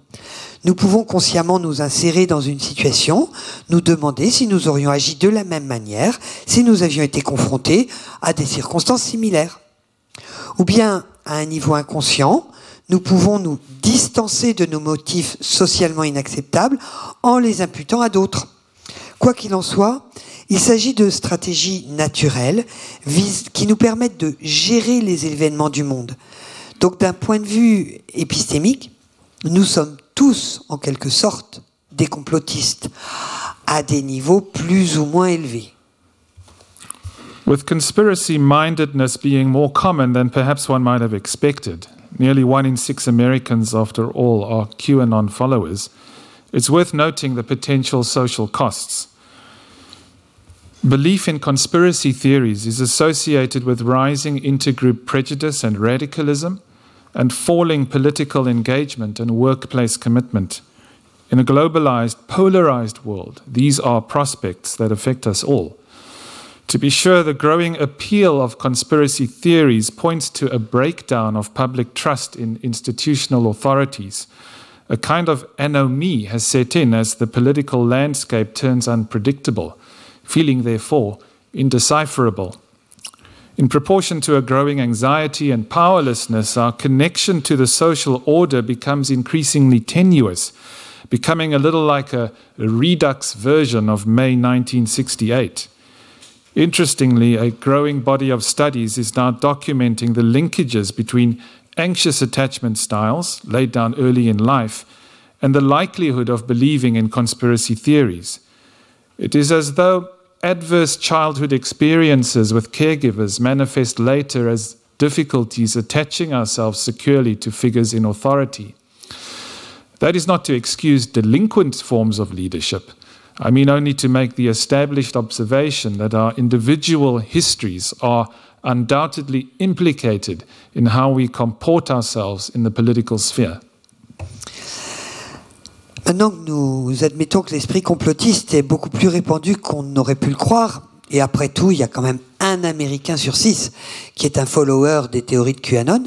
Nous pouvons consciemment nous insérer dans une situation, nous demander si nous aurions agi de la même manière si nous avions été confrontés à des circonstances similaires. Ou bien, à un niveau inconscient, nous pouvons nous distancer de nos motifs socialement inacceptables en les imputant à d'autres. Quoi qu'il en soit, il s'agit de stratégies naturelles qui nous permettent de gérer les événements du monde. Donc d'un point de vue épistémique, nous sommes tous en quelque sorte des complotistes à des niveaux plus ou moins élevés. With conspiracy mindedness being more common than perhaps one might have expected, nearly one in six Americans, after all, are QAnon followers, it's worth noting the potential social costs. Belief in conspiracy theories is associated with rising intergroup prejudice and radicalism and falling political engagement and workplace commitment. In a globalized, polarized world, these are prospects that affect us all. To be sure, the growing appeal of conspiracy theories points to a breakdown of public trust in institutional authorities. A kind of anomie has set in as the political landscape turns unpredictable, feeling therefore indecipherable. In proportion to a growing anxiety and powerlessness, our connection to the social order becomes increasingly tenuous, becoming a little like a, redux version of May 1968. Interestingly, a growing body of studies is now documenting the linkages between anxious attachment styles laid down early in life and the likelihood of believing in conspiracy theories. It is as though adverse childhood experiences with caregivers manifest later as difficulties attaching ourselves securely to figures in authority. That is not to excuse delinquent forms of leadership. I mean only to make the established observation that our individual histories are undoubtedly implicated in how we comport ourselves in the political sphere. Maintenant que nous admettons que l'esprit complotiste est beaucoup plus répandu qu'on n'aurait pu le croire, et après tout, il y a quand même un Américain sur six qui est un follower des théories de QAnon,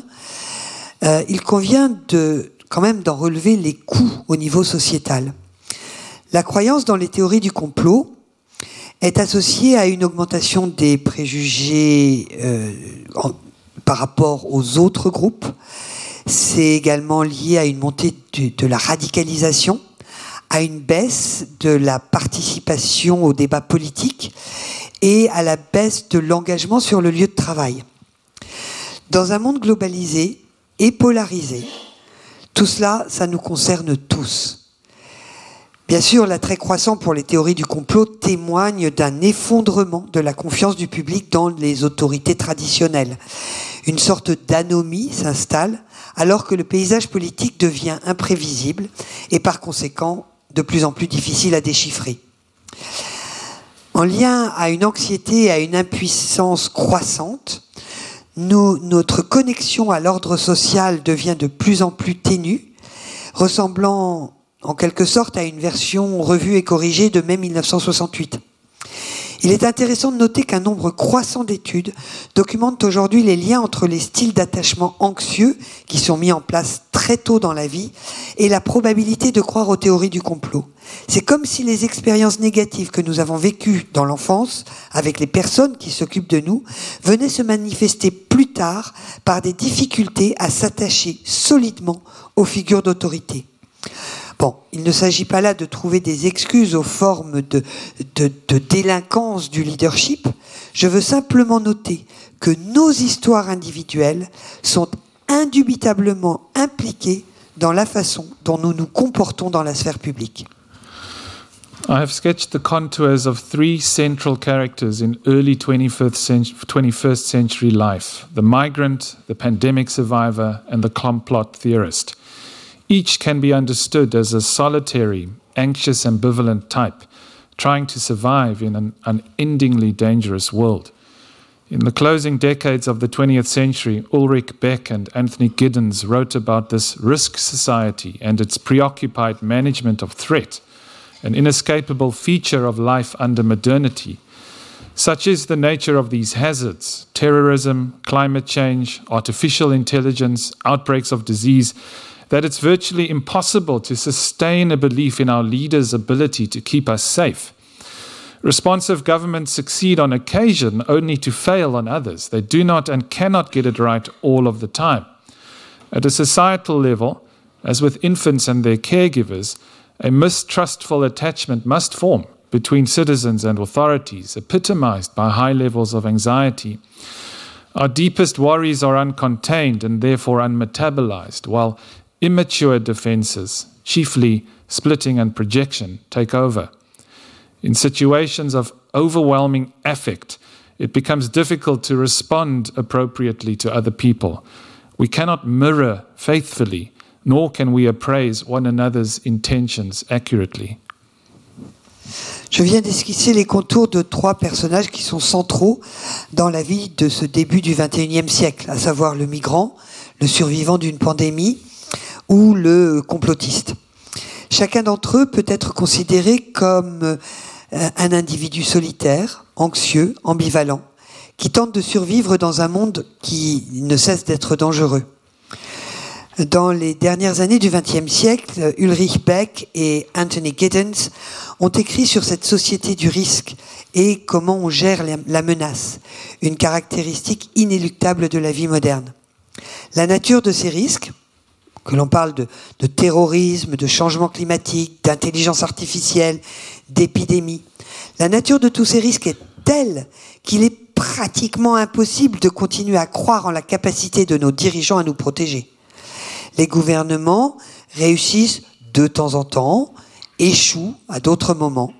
euh, il convient de, quand même d'en relever les coûts au niveau sociétal. La croyance dans les théories du complot est associée à une augmentation des préjugés euh, par rapport aux autres groupes. C'est également lié à une montée de la radicalisation, à une baisse de la participation au débat politique et à la baisse de l'engagement sur le lieu de travail. Dans un monde globalisé et polarisé, tout cela, ça nous concerne tous. Bien sûr, l'attrait croissant pour les théories du complot témoigne d'un effondrement de la confiance du public dans les autorités traditionnelles. Une sorte d'anomie s'installe alors que le paysage politique devient imprévisible et par conséquent de plus en plus difficile à déchiffrer. En lien à une anxiété et à une impuissance croissante, notre connexion à l'ordre social devient de plus en plus ténue, ressemblant en quelque sorte à une version revue et corrigée de mai 1968. Il est intéressant de noter qu'un nombre croissant d'études documentent aujourd'hui les liens entre les styles d'attachement anxieux qui sont mis en place très tôt dans la vie et la probabilité de croire aux théories du complot. C'est comme si les expériences négatives que nous avons vécues dans l'enfance avec les personnes qui s'occupent de nous venaient se manifester plus tard par des difficultés à s'attacher solidement aux figures d'autorité. Bon, il ne s'agit pas là de trouver des excuses aux formes de, délinquance du leadership. Je veux simplement noter que nos histoires individuelles sont indubitablement impliquées dans la façon dont nous nous comportons dans la sphère publique. I have sketched the contours of three central characters in early 21st century, 21st century life the migrant, the pandemic survivor, and the complot theorist. Each can be understood as a solitary, anxious, ambivalent type trying to survive in an unendingly dangerous world. In the closing decades of the 20th century, Ulrich Beck and Anthony Giddens wrote about this risk society and its preoccupied management of threat, an inescapable feature of life under modernity. Such is the nature of these hazards terrorism, climate change, artificial intelligence, outbreaks of disease that it's virtually impossible to sustain a belief in our leaders' ability to keep us safe. Responsive governments succeed on occasion only to fail on others. They do not and cannot get it right all of the time. At a societal level, as with infants and their caregivers, a mistrustful attachment must form between citizens and authorities, epitomized by high levels of anxiety. Our deepest worries are uncontained and therefore unmetabolized, while immature defenses, chiefly splitting and projection, take over. In situations of overwhelming affect, it becomes difficult to respond appropriately to other people. We cannot mirror faithfully, nor can we appraise one another's intentions accurately. Je viens d'esquisser les contours de trois personnages qui sont centraux dans la vie de ce début du XXIe siècle, à savoir le migrant, le survivant d'une pandémie ou le complotiste. Chacun d'entre eux peut être considéré comme euh, un individu solitaire, anxieux, ambivalent, qui tente de survivre dans un monde qui ne cesse d'être dangereux. Dans les dernières années du XXe siècle, Ulrich Beck et Anthony Giddens ont écrit sur cette société du risque et comment on gère la menace, une caractéristique inéluctable de la vie moderne. La nature de ces risques, que l'on parle de, terrorisme, de changement climatique, d'intelligence artificielle, d'épidémie. La nature de tous ces risques est telle qu'il est pratiquement impossible de continuer à croire en la capacité de nos dirigeants à nous protéger. Les gouvernements réussissent de temps en temps, échouent à d'autres moments.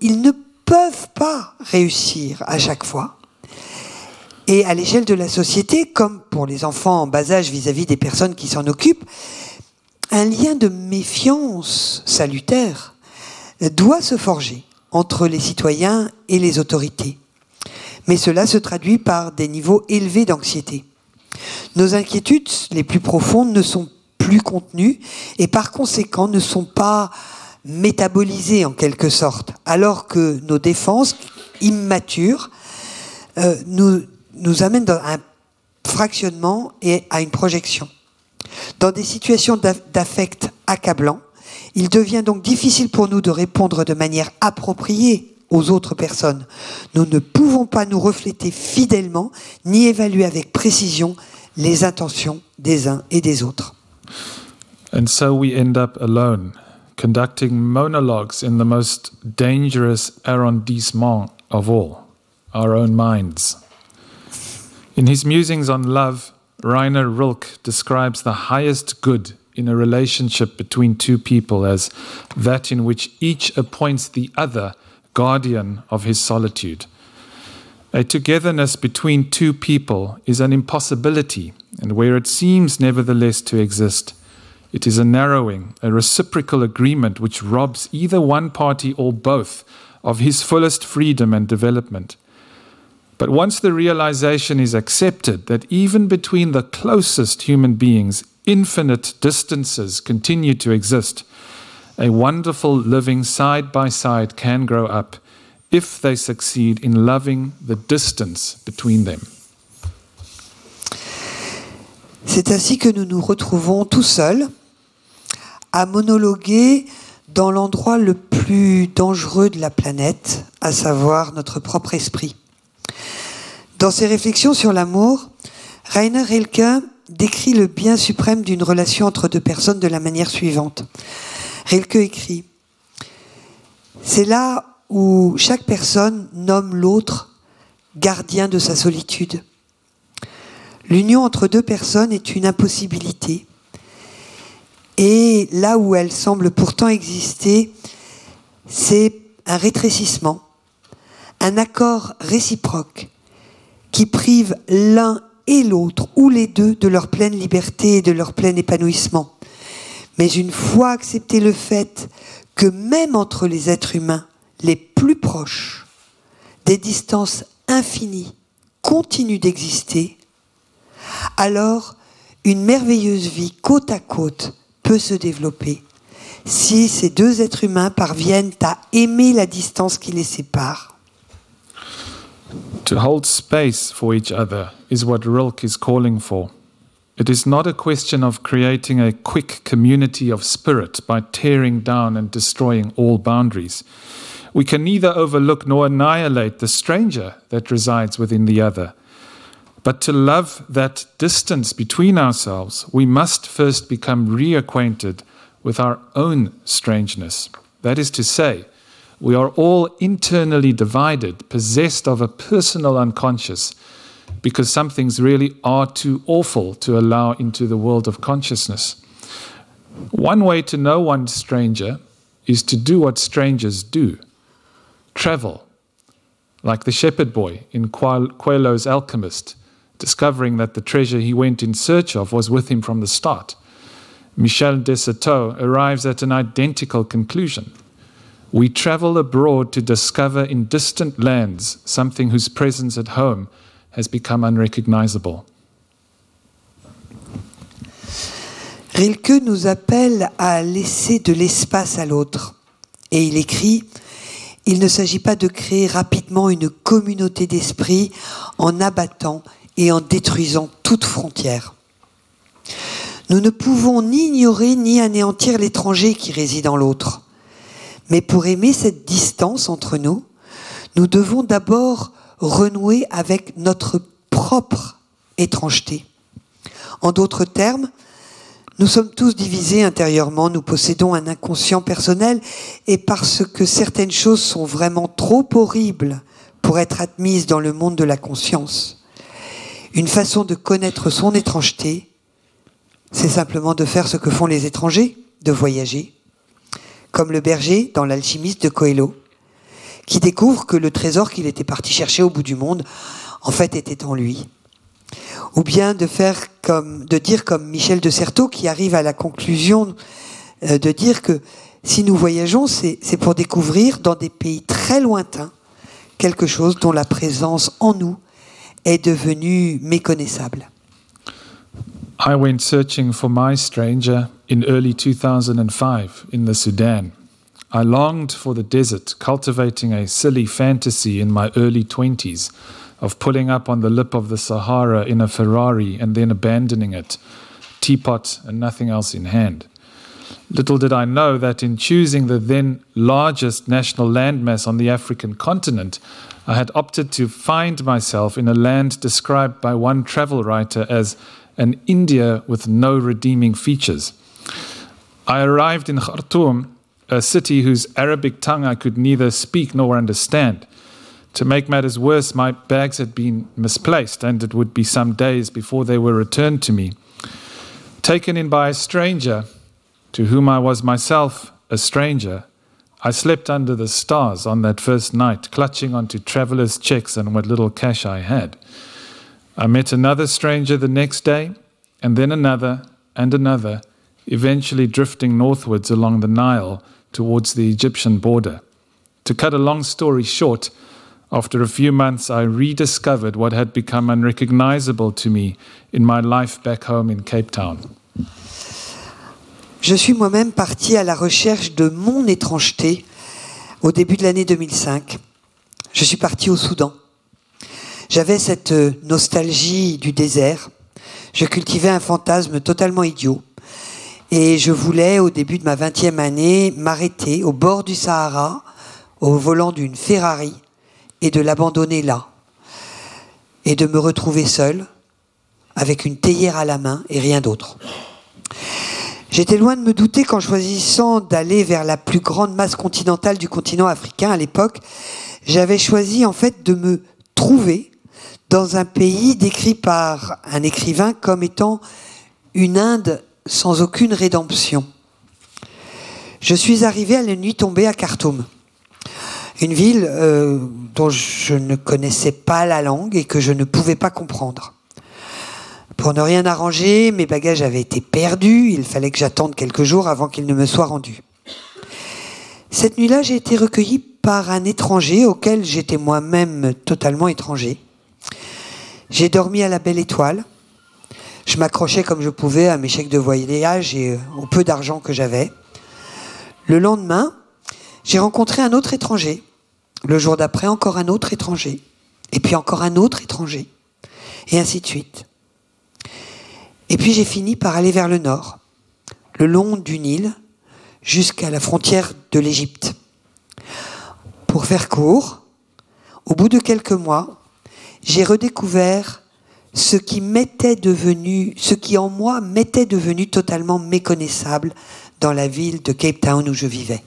Ils ne peuvent pas réussir à chaque fois. Et à l'échelle de la société, comme pour les enfants en bas âge vis-à-vis des personnes qui s'en occupent, un lien de méfiance salutaire doit se forger entre les citoyens et les autorités. Mais cela se traduit par des niveaux élevés d'anxiété. Nos inquiétudes les plus profondes ne sont plus contenues et par conséquent ne sont pas métabolisées en quelque sorte, alors que nos défenses immatures euh, nous nous amène dans un fractionnement et à une projection. Dans des situations d'affect accablant, il devient donc difficile pour nous de répondre de manière appropriée aux autres personnes. Nous ne pouvons pas nous refléter fidèlement ni évaluer avec précision les intentions des uns et des autres. And so we end up alone, conducting monologues in the most dangerous arrondissement of all, our own minds. In his musings on love, Rainer Rilke describes the highest good in a relationship between two people as that in which each appoints the other guardian of his solitude. A togetherness between two people is an impossibility, and where it seems nevertheless to exist, it is a narrowing, a reciprocal agreement which robs either one party or both of his fullest freedom and development. But once the realization is accepted that even between the closest human beings, infinite distances continue to exist, a wonderful living side by side can grow up if they succeed in loving the distance between them. C'est ainsi que nous nous retrouvons tout seuls à monologuer dans l'endroit le plus dangereux de la planète, à savoir notre propre esprit. Dans ses réflexions sur l'amour, Rainer Rilke décrit le bien suprême d'une relation entre deux personnes de la manière suivante. Rilke écrit C'est là où chaque personne nomme l'autre gardien de sa solitude. L'union entre deux personnes est une impossibilité. Et là où elle semble pourtant exister, c'est un rétrécissement, un accord réciproque qui prive l'un et l'autre, ou les deux, de leur pleine liberté et de leur plein épanouissement. Mais une fois accepté le fait que même entre les êtres humains les plus proches, des distances infinies continuent d'exister, alors une merveilleuse vie côte à côte peut se développer si ces deux êtres humains parviennent à aimer la distance qui les sépare. To hold space for each other is what Rilke is calling for. It is not a question of creating a quick community of spirit by tearing down and destroying all boundaries. We can neither overlook nor annihilate the stranger that resides within the other. But to love that distance between ourselves, we must first become reacquainted with our own strangeness. That is to say, we are all internally divided, possessed of a personal unconscious, because some things really are too awful to allow into the world of consciousness. One way to know one's stranger is to do what strangers do travel, like the shepherd boy in Coelho's Alchemist, discovering that the treasure he went in search of was with him from the start. Michel Desceteaux arrives at an identical conclusion. We travel abroad to discover in distant lands something whose presence at home has become unrecognizable. Rilke nous appelle à laisser de l'espace à l'autre. Et il écrit Il ne s'agit pas de créer rapidement une communauté d'esprit en abattant et en détruisant toute frontière. Nous ne pouvons ni ignorer ni anéantir l'étranger qui réside en l'autre. Mais pour aimer cette distance entre nous, nous devons d'abord renouer avec notre propre étrangeté. En d'autres termes, nous sommes tous divisés intérieurement, nous possédons un inconscient personnel, et parce que certaines choses sont vraiment trop horribles pour être admises dans le monde de la conscience, une façon de connaître son étrangeté, c'est simplement de faire ce que font les étrangers, de voyager, comme le berger dans l'alchimiste de Coelho, qui découvre que le trésor qu'il était parti chercher au bout du monde, en fait, était en lui. Ou bien de de dire comme Michel de Certeau, qui arrive à la conclusion euh, de dire que si nous voyageons, c'est pour découvrir dans des pays très lointains quelque chose dont la présence en nous est devenue méconnaissable. I went searching for my stranger in early 2005 in the Sudan. I longed for the desert, cultivating a silly fantasy in my early 20s of pulling up on the lip of the Sahara in a Ferrari and then abandoning it, teapot and nothing else in hand. Little did I know that in choosing the then largest national landmass on the African continent, I had opted to find myself in a land described by one travel writer as an India with no redeeming features. I arrived in Khartoum a city whose Arabic tongue I could neither speak nor understand. To make matters worse, my bags had been misplaced, and it would be some days before they were returned to me. Taken in by a stranger, to whom I was myself a stranger, I slept under the stars on that first night, clutching onto traveller's checks and what little cash I had. I met another stranger the next day, and then another, and another, eventually drifting northwards along the Nile towards the Egyptian border. To cut a long story short, after a few months, I rediscovered what had become unrecognizable to me in my life back home in Cape Town. je suis moi-même parti à la recherche de mon étrangeté au début de l'année 2005. Je suis parti au Soudan. J'avais cette nostalgie du désert. Je cultivais un fantasme totalement idiot. Et je voulais, au début de ma vingtième année, m'arrêter au bord du Sahara, au volant d'une Ferrari, et de l'abandonner là. Et de me retrouver seul, avec une théière à la main et rien d'autre. J'étais loin de me douter qu'en choisissant d'aller vers la plus grande masse continentale du continent africain à l'époque, j'avais choisi en fait de me trouver dans un pays décrit par un écrivain comme étant une Inde sans aucune rédemption. Je suis arrivé à la nuit tombée à Khartoum, une ville euh, dont je ne connaissais pas la langue et que je ne pouvais pas comprendre. Pour ne rien arranger, mes bagages avaient été perdus, il fallait que j'attende quelques jours avant qu'ils ne me soient rendus. Cette nuit-là, j'ai été recueilli par un étranger auquel j'étais moi-même totalement étranger. J'ai dormi à la belle étoile. Je m'accrochais comme je pouvais à mes chèques de voyage et au peu d'argent que j'avais. Le lendemain, j'ai rencontré un autre étranger. Le jour d'après, encore un autre étranger. Et puis encore un autre étranger. Et ainsi de suite. Et puis j'ai fini par aller vers le nord, le long du Nil, jusqu'à la frontière de l'Égypte. Pour faire court, au bout de quelques mois, j'ai redécouvert ce qui m'était devenu, ce qui en moi m'était devenu totalement méconnaissable dans la ville de Cape Town où je vivais.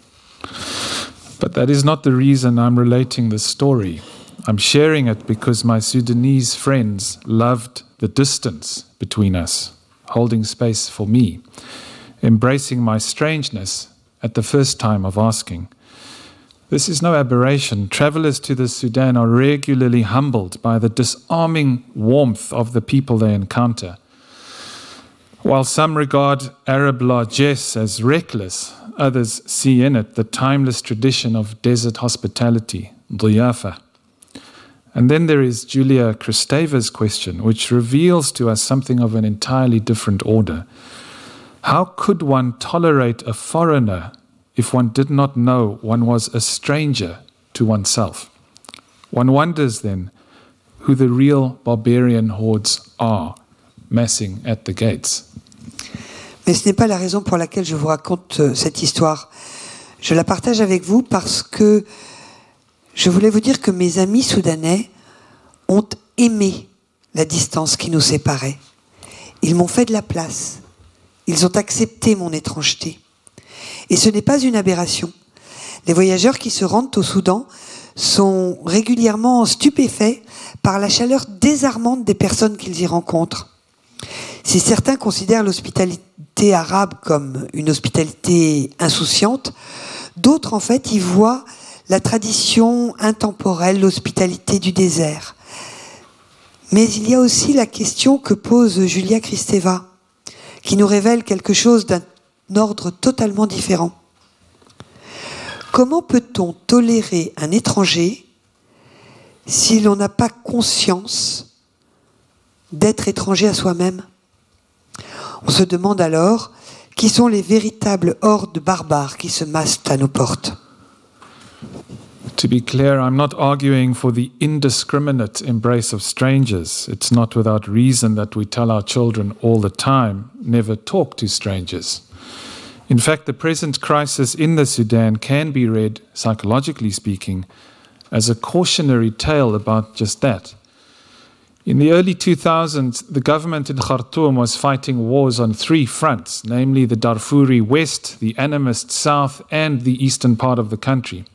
But that is not the reason I'm relating the story. I'm sharing it because my Sudanese friends loved the distance between us, holding space for me, embracing my strangeness at the first time of asking. This is no aberration. Travelers to the Sudan are regularly humbled by the disarming warmth of the people they encounter. While some regard Arab largesse as reckless, others see in it the timeless tradition of desert hospitality, diyafa. And then there is Julia Kristeva's question, which reveals to us something of an entirely different order. How could one tolerate a foreigner if one did not know one was a stranger to oneself? One wonders then who the real barbarian hordes are massing at the gates. Mais ce n'est pas la raison pour laquelle je vous raconte euh, cette histoire. Je la partage avec vous parce que je voulais vous dire que mes amis soudanais ont aimé la distance qui nous séparait. Ils m'ont fait de la place. Ils ont accepté mon étrangeté. Et ce n'est pas une aberration. Les voyageurs qui se rendent au Soudan sont régulièrement stupéfaits par la chaleur désarmante des personnes qu'ils y rencontrent. Si certains considèrent l'hospitalité arabe comme une hospitalité insouciante, d'autres en fait y voient la tradition intemporelle, l'hospitalité du désert. Mais il y a aussi la question que pose Julia Kristeva, qui nous révèle quelque chose d'un ordre totalement différent. Comment peut-on tolérer un étranger si l'on n'a pas conscience d'être étranger à soi-même? On se demande alors qui sont les véritables hordes barbares qui se massent à nos portes? To be clear, I'm not arguing for the indiscriminate embrace of strangers. It's not without reason that we tell our children all the time never talk to strangers. In fact, the present crisis in the Sudan can be read, psychologically speaking, as a cautionary tale about just that. In the early 2000s, the government in Khartoum was fighting wars on three fronts, namely the Darfuri West, the Animist South, and the eastern part of the country.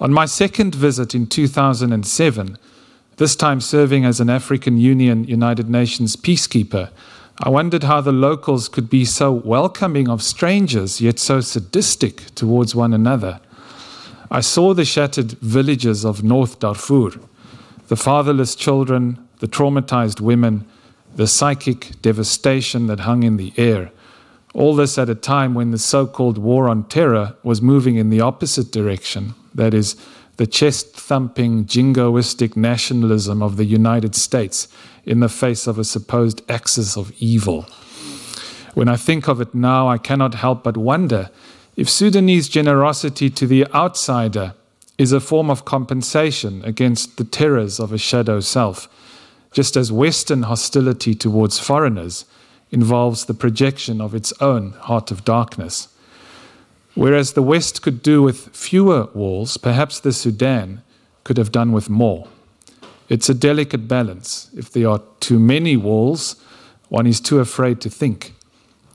On my second visit in 2007, this time serving as an African Union United Nations peacekeeper, I wondered how the locals could be so welcoming of strangers, yet so sadistic towards one another. I saw the shattered villages of North Darfur, the fatherless children, the traumatized women, the psychic devastation that hung in the air. All this at a time when the so called war on terror was moving in the opposite direction that is, the chest thumping, jingoistic nationalism of the United States in the face of a supposed axis of evil. When I think of it now, I cannot help but wonder if Sudanese generosity to the outsider is a form of compensation against the terrors of a shadow self, just as Western hostility towards foreigners involves the projection of its own heart of darkness. Whereas the West could do with fewer walls, perhaps the Sudan could have done with more. It's a delicate balance. If there are too many walls, one is too afraid to think.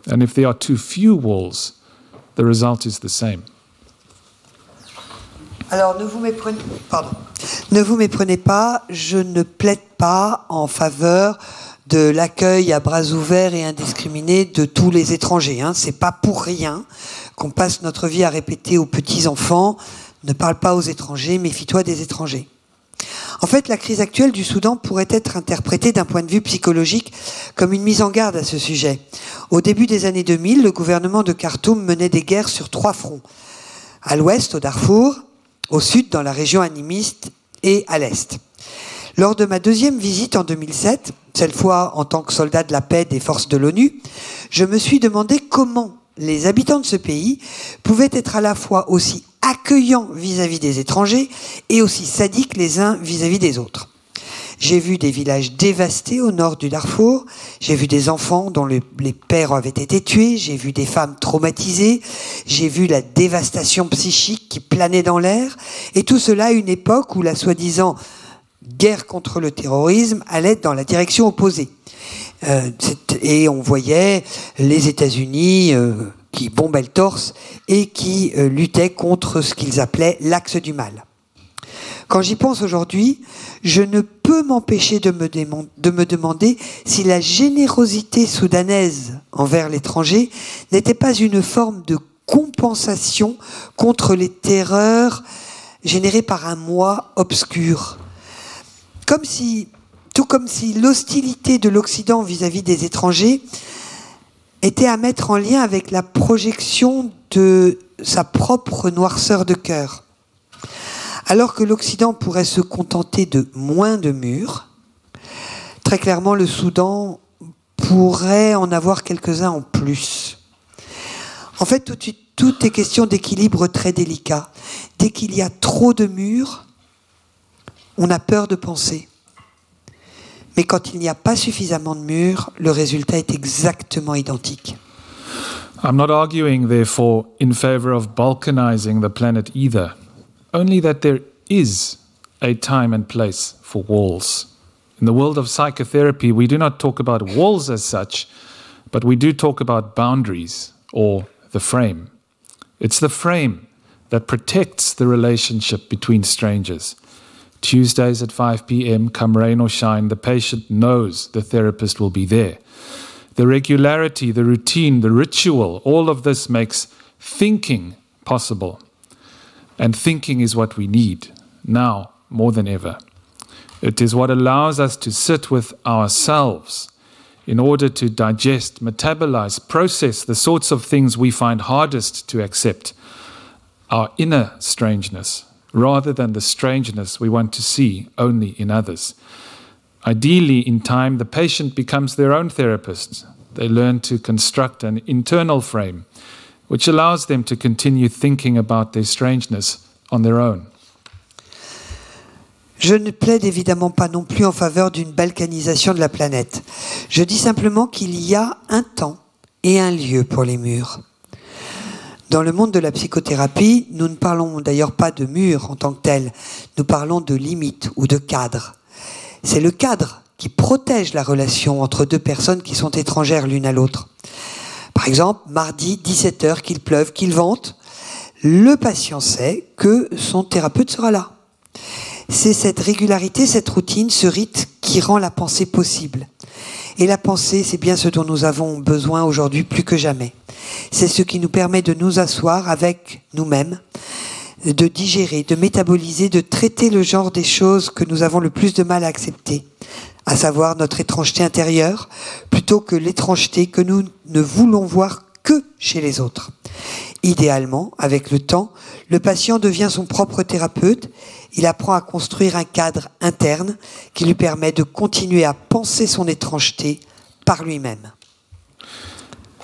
And if there are too few walls, the result is the same. Alors ne vous méprenez, pardon. ne vous méprenez pas, je ne plaide pas en faveur de l'accueil à bras ouverts et indiscriminé de tous les étrangers. Hein. C'est pas pour rien qu'on passe notre vie à répéter aux petits enfants ne parle pas aux étrangers, méfie-toi des étrangers. En fait, la crise actuelle du Soudan pourrait être interprétée d'un point de vue psychologique comme une mise en garde à ce sujet. Au début des années 2000, le gouvernement de Khartoum menait des guerres sur trois fronts. À l'ouest, au Darfour, au sud, dans la région animiste, et à l'est. Lors de ma deuxième visite en 2007, cette fois en tant que soldat de la paix des forces de l'ONU, je me suis demandé comment les habitants de ce pays pouvaient être à la fois aussi accueillants vis-à-vis des étrangers et aussi sadiques les uns vis-à-vis des autres. J'ai vu des villages dévastés au nord du Darfour, j'ai vu des enfants dont les pères avaient été tués, j'ai vu des femmes traumatisées, j'ai vu la dévastation psychique qui planait dans l'air, et tout cela à une époque où la soi-disant guerre contre le terrorisme allait dans la direction opposée. Euh, et on voyait les États-Unis euh, qui bombaient le torse et qui euh, luttaient contre ce qu'ils appelaient l'axe du mal. Quand j'y pense aujourd'hui, je ne peux m'empêcher de me, de me demander si la générosité soudanaise envers l'étranger n'était pas une forme de compensation contre les terreurs générées par un moi obscur. Comme si tout comme si l'hostilité de l'Occident vis-à-vis des étrangers était à mettre en lien avec la projection de sa propre noirceur de cœur. Alors que l'Occident pourrait se contenter de moins de murs, très clairement le Soudan pourrait en avoir quelques-uns en plus. En fait, tout, tout est question d'équilibre très délicat. Dès qu'il y a trop de murs, on a peur de penser. Mais quand il n'y a pas suffisamment de murs, le résultat est exactement identique. I'm not arguing, therefore, in favor of balkanizing the planet either, only that there is a time and place for walls. In the world of psychotherapy, we do not talk about walls as such, but we do talk about boundaries or the frame. It's the frame that protects the relationship between strangers. Tuesdays at 5 p.m., come rain or shine, the patient knows the therapist will be there. The regularity, the routine, the ritual, all of this makes thinking possible. And thinking is what we need now more than ever. It is what allows us to sit with ourselves in order to digest, metabolize, process the sorts of things we find hardest to accept our inner strangeness, rather than the strangeness we want to see only in others. Ideally, in time, the patient becomes their own therapist. They learn to construct an internal frame which allows them to continue thinking about their strangeness on their own. Je ne plaide évidemment pas non plus en faveur d'une balkanisation de la planète. Je dis simplement qu'il y a un temps et un lieu pour les murs. Dans le monde de la psychothérapie, nous ne parlons d'ailleurs pas de mur en tant que tel, nous parlons de limite ou de cadre. C'est le cadre qui protège la relation entre deux personnes qui sont étrangères l'une à l'autre. Par exemple, mardi 17h, qu'il pleuve, qu'il vente, le patient sait que son thérapeute sera là. C'est cette régularité, cette routine, ce rite qui rend la pensée possible. Et la pensée, c'est bien ce dont nous avons besoin aujourd'hui plus que jamais. C'est ce qui nous permet de nous asseoir avec nous-mêmes, de digérer, de métaboliser, de traiter le genre des choses que nous avons le plus de mal à accepter, à savoir notre étrangeté intérieure, plutôt que l'étrangeté que nous ne voulons voir que chez les autres. Idéalement, avec le temps, le patient devient son propre thérapeute, il apprend à construire un cadre interne qui lui permet de continuer à penser son étrangeté par lui-même.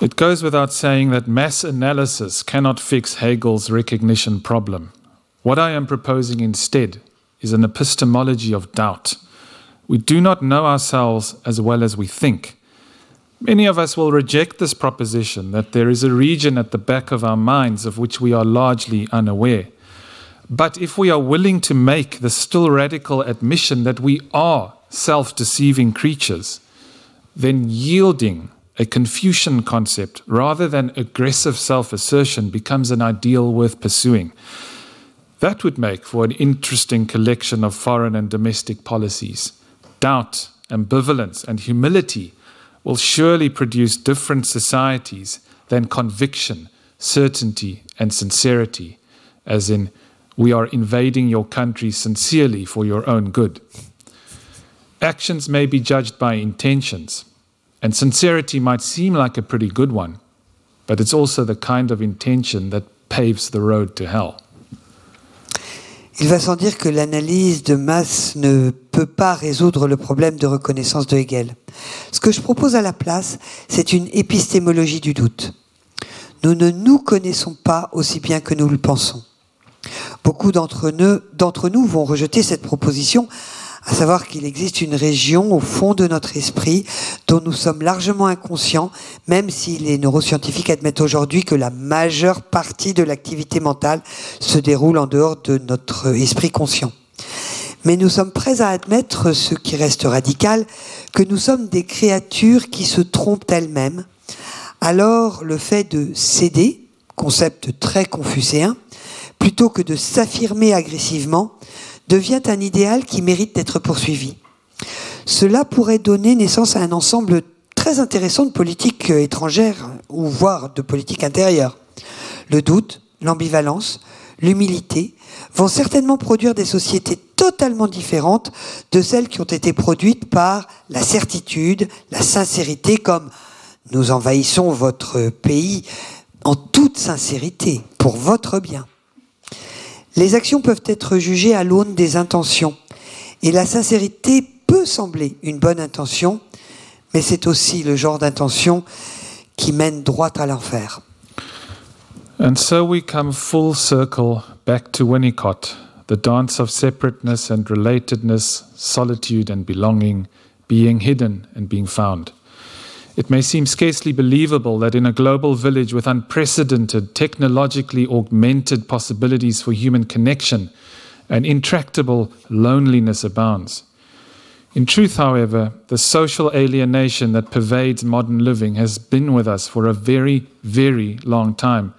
It goes without saying that mass analysis cannot fix Hegel's recognition problem. What I am proposing instead is an epistemology of doubt. We do not know ourselves as well as we think. Many of us will reject this proposition that there is a region at the back of our minds of which we are largely unaware. But if we are willing to make the still radical admission that we are self deceiving creatures, then yielding a Confucian concept rather than aggressive self assertion becomes an ideal worth pursuing. That would make for an interesting collection of foreign and domestic policies. Doubt, ambivalence, and humility will surely produce different societies than conviction, certainty, and sincerity, as in, we are invading your country sincerely for your own good. Actions may be judged by intentions, and sincerity might seem like a pretty good one, but it's also the kind of intention that paves the road to hell. Il va sans dire que l'analyse de masse ne peut pas résoudre le problème de reconnaissance de Hegel. Ce que je propose à la place, c'est une épistémologie du doute. Nous ne nous connaissons pas aussi bien que nous le pensons. Beaucoup d'entre nous, vont rejeter cette proposition à savoir qu'il existe une région au fond de notre esprit dont nous sommes largement inconscients, même si les neuroscientifiques admettent aujourd'hui que la majeure partie de l'activité mentale se déroule en dehors de notre esprit conscient. Mais nous sommes prêts à admettre, ce qui reste radical, que nous sommes des créatures qui se trompent elles-mêmes. Alors le fait de céder, concept très confucéen, plutôt que de s'affirmer agressivement, devient un idéal qui mérite d'être poursuivi. Cela pourrait donner naissance à un ensemble très intéressant de politiques étrangères, ou voire de politiques intérieures. Le doute, l'ambivalence, l'humilité vont certainement produire des sociétés totalement différentes de celles qui ont été produites par la certitude, la sincérité, comme nous envahissons votre pays en toute sincérité, pour votre bien. Les actions peuvent être jugées à l'aune des intentions. Et la sincérité peut sembler une bonne intention, mais c'est aussi le genre d'intention qui mène droit à l'enfer. And so we come full circle back to Winnicott, the dance of separateness and relatedness, solitude and belonging, being hidden and being found. It may seem scarcely believable that in a global village with unprecedented, technologically augmented possibilities for human connection, an intractable loneliness abounds. In truth, however, the social alienation that pervades modern living has been with us for a very, very long time.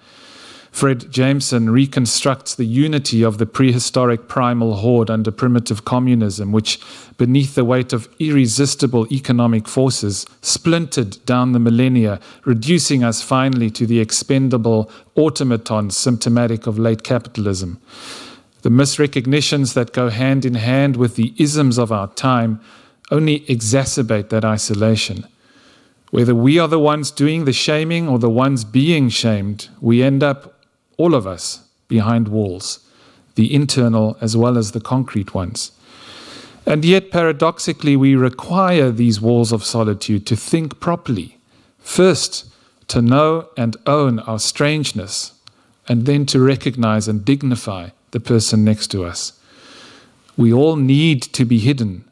Fred Jameson reconstructs the unity of the prehistoric primal horde under primitive communism, which, beneath the weight of irresistible economic forces, splintered down the millennia, reducing us finally to the expendable automatons symptomatic of late capitalism. The misrecognitions that go hand in hand with the isms of our time only exacerbate that isolation. Whether we are the ones doing the shaming or the ones being shamed, we end up all of us behind walls, the internal as well as the concrete ones. And yet, paradoxically, we require these walls of solitude to think properly. First, to know and own our strangeness, and then to recognize and dignify the person next to us. We all need to be hidden,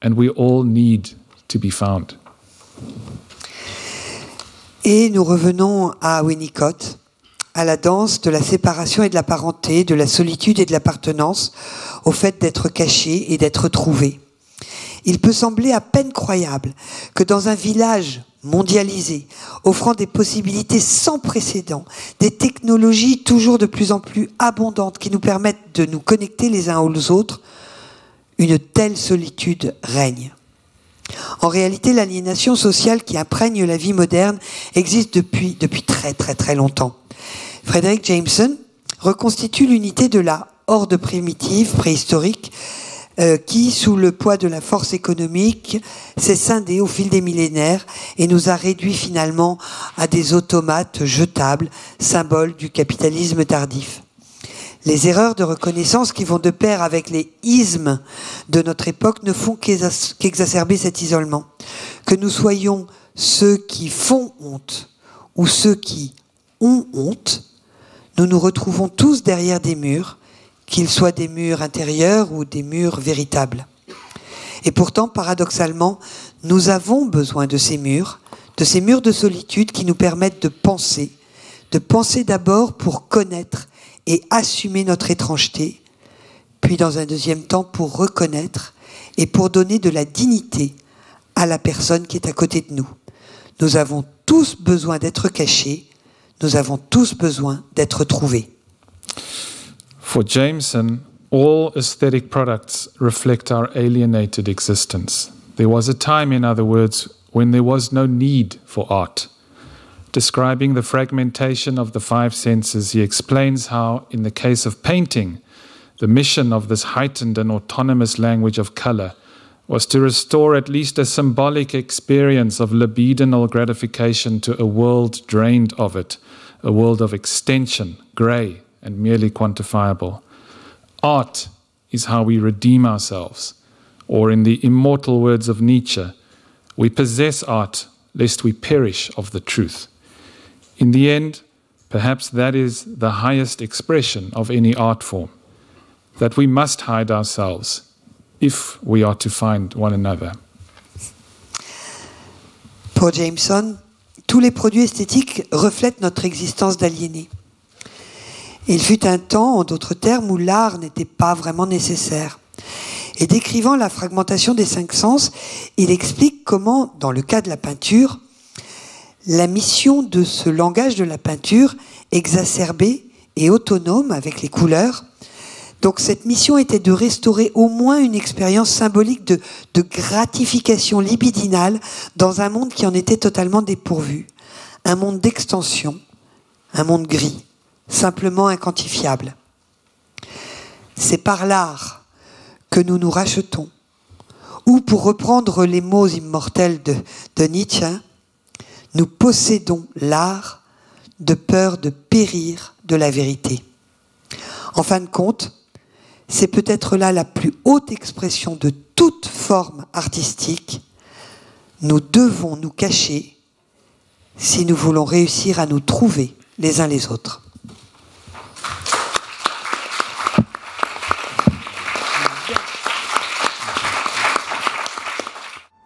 and we all need to be found. Et nous revenons à Winnicott à la danse de la séparation et de la parenté, de la solitude et de l'appartenance, au fait d'être caché et d'être trouvé. Il peut sembler à peine croyable que dans un village mondialisé, offrant des possibilités sans précédent, des technologies toujours de plus en plus abondantes qui nous permettent de nous connecter les uns aux autres, une telle solitude règne. En réalité, l'aliénation sociale qui imprègne la vie moderne existe depuis, depuis très très très longtemps. Frédéric Jameson reconstitue l'unité de la horde primitive, préhistorique, euh, qui, sous le poids de la force économique, s'est scindée au fil des millénaires et nous a réduits finalement à des automates jetables, symboles du capitalisme tardif. Les erreurs de reconnaissance qui vont de pair avec les ismes de notre époque ne font qu'exacerber cet isolement. Que nous soyons ceux qui font honte ou ceux qui ont honte, nous nous retrouvons tous derrière des murs, qu'ils soient des murs intérieurs ou des murs véritables. Et pourtant, paradoxalement, nous avons besoin de ces murs, de ces murs de solitude qui nous permettent de penser, de penser d'abord pour connaître et assumer notre étrangeté, puis dans un deuxième temps pour reconnaître et pour donner de la dignité à la personne qui est à côté de nous. Nous avons tous besoin d'être cachés, nous avons tous besoin d'être trouvés. For Jameson, all aesthetic products reflect our alienated existence. There was a time, in other words, when there was no need for art. Describing the fragmentation of the five senses, he explains how, in the case of painting, the mission of this heightened and autonomous language of color was to restore at least a symbolic experience of libidinal gratification to a world drained of it, a world of extension, grey and merely quantifiable. Art is how we redeem ourselves, or in the immortal words of Nietzsche, we possess art lest we perish of the truth. In the end, perhaps that is the highest expression of any art form, that we must hide ourselves if we are to find one another. Pour Jameson, tous les produits esthétiques reflètent notre existence d'aliénés. Il fut un temps, en d'autres termes, où l'art n'était pas vraiment nécessaire. Et décrivant la fragmentation des cinq sens, il explique comment, dans le cas de la peinture, la mission de ce langage de la peinture, exacerbé et autonome avec les couleurs, donc cette mission était de restaurer au moins une expérience symbolique de, gratification libidinale dans un monde qui en était totalement dépourvu. Un monde d'extension, un monde gris, simplement inquantifiable. C'est par l'art que nous nous rachetons. Ou pour reprendre les mots immortels de, de Nietzsche, hein, nous possédons l'art de peur de périr de la vérité. En fin de compte, c'est peut-être là la plus haute expression de toute forme artistique. Nous devons nous cacher si nous voulons réussir à nous trouver les uns les autres.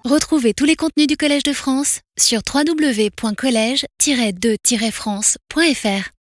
Retrouvez tous les contenus du Collège de France sur www.colège-2-france.fr.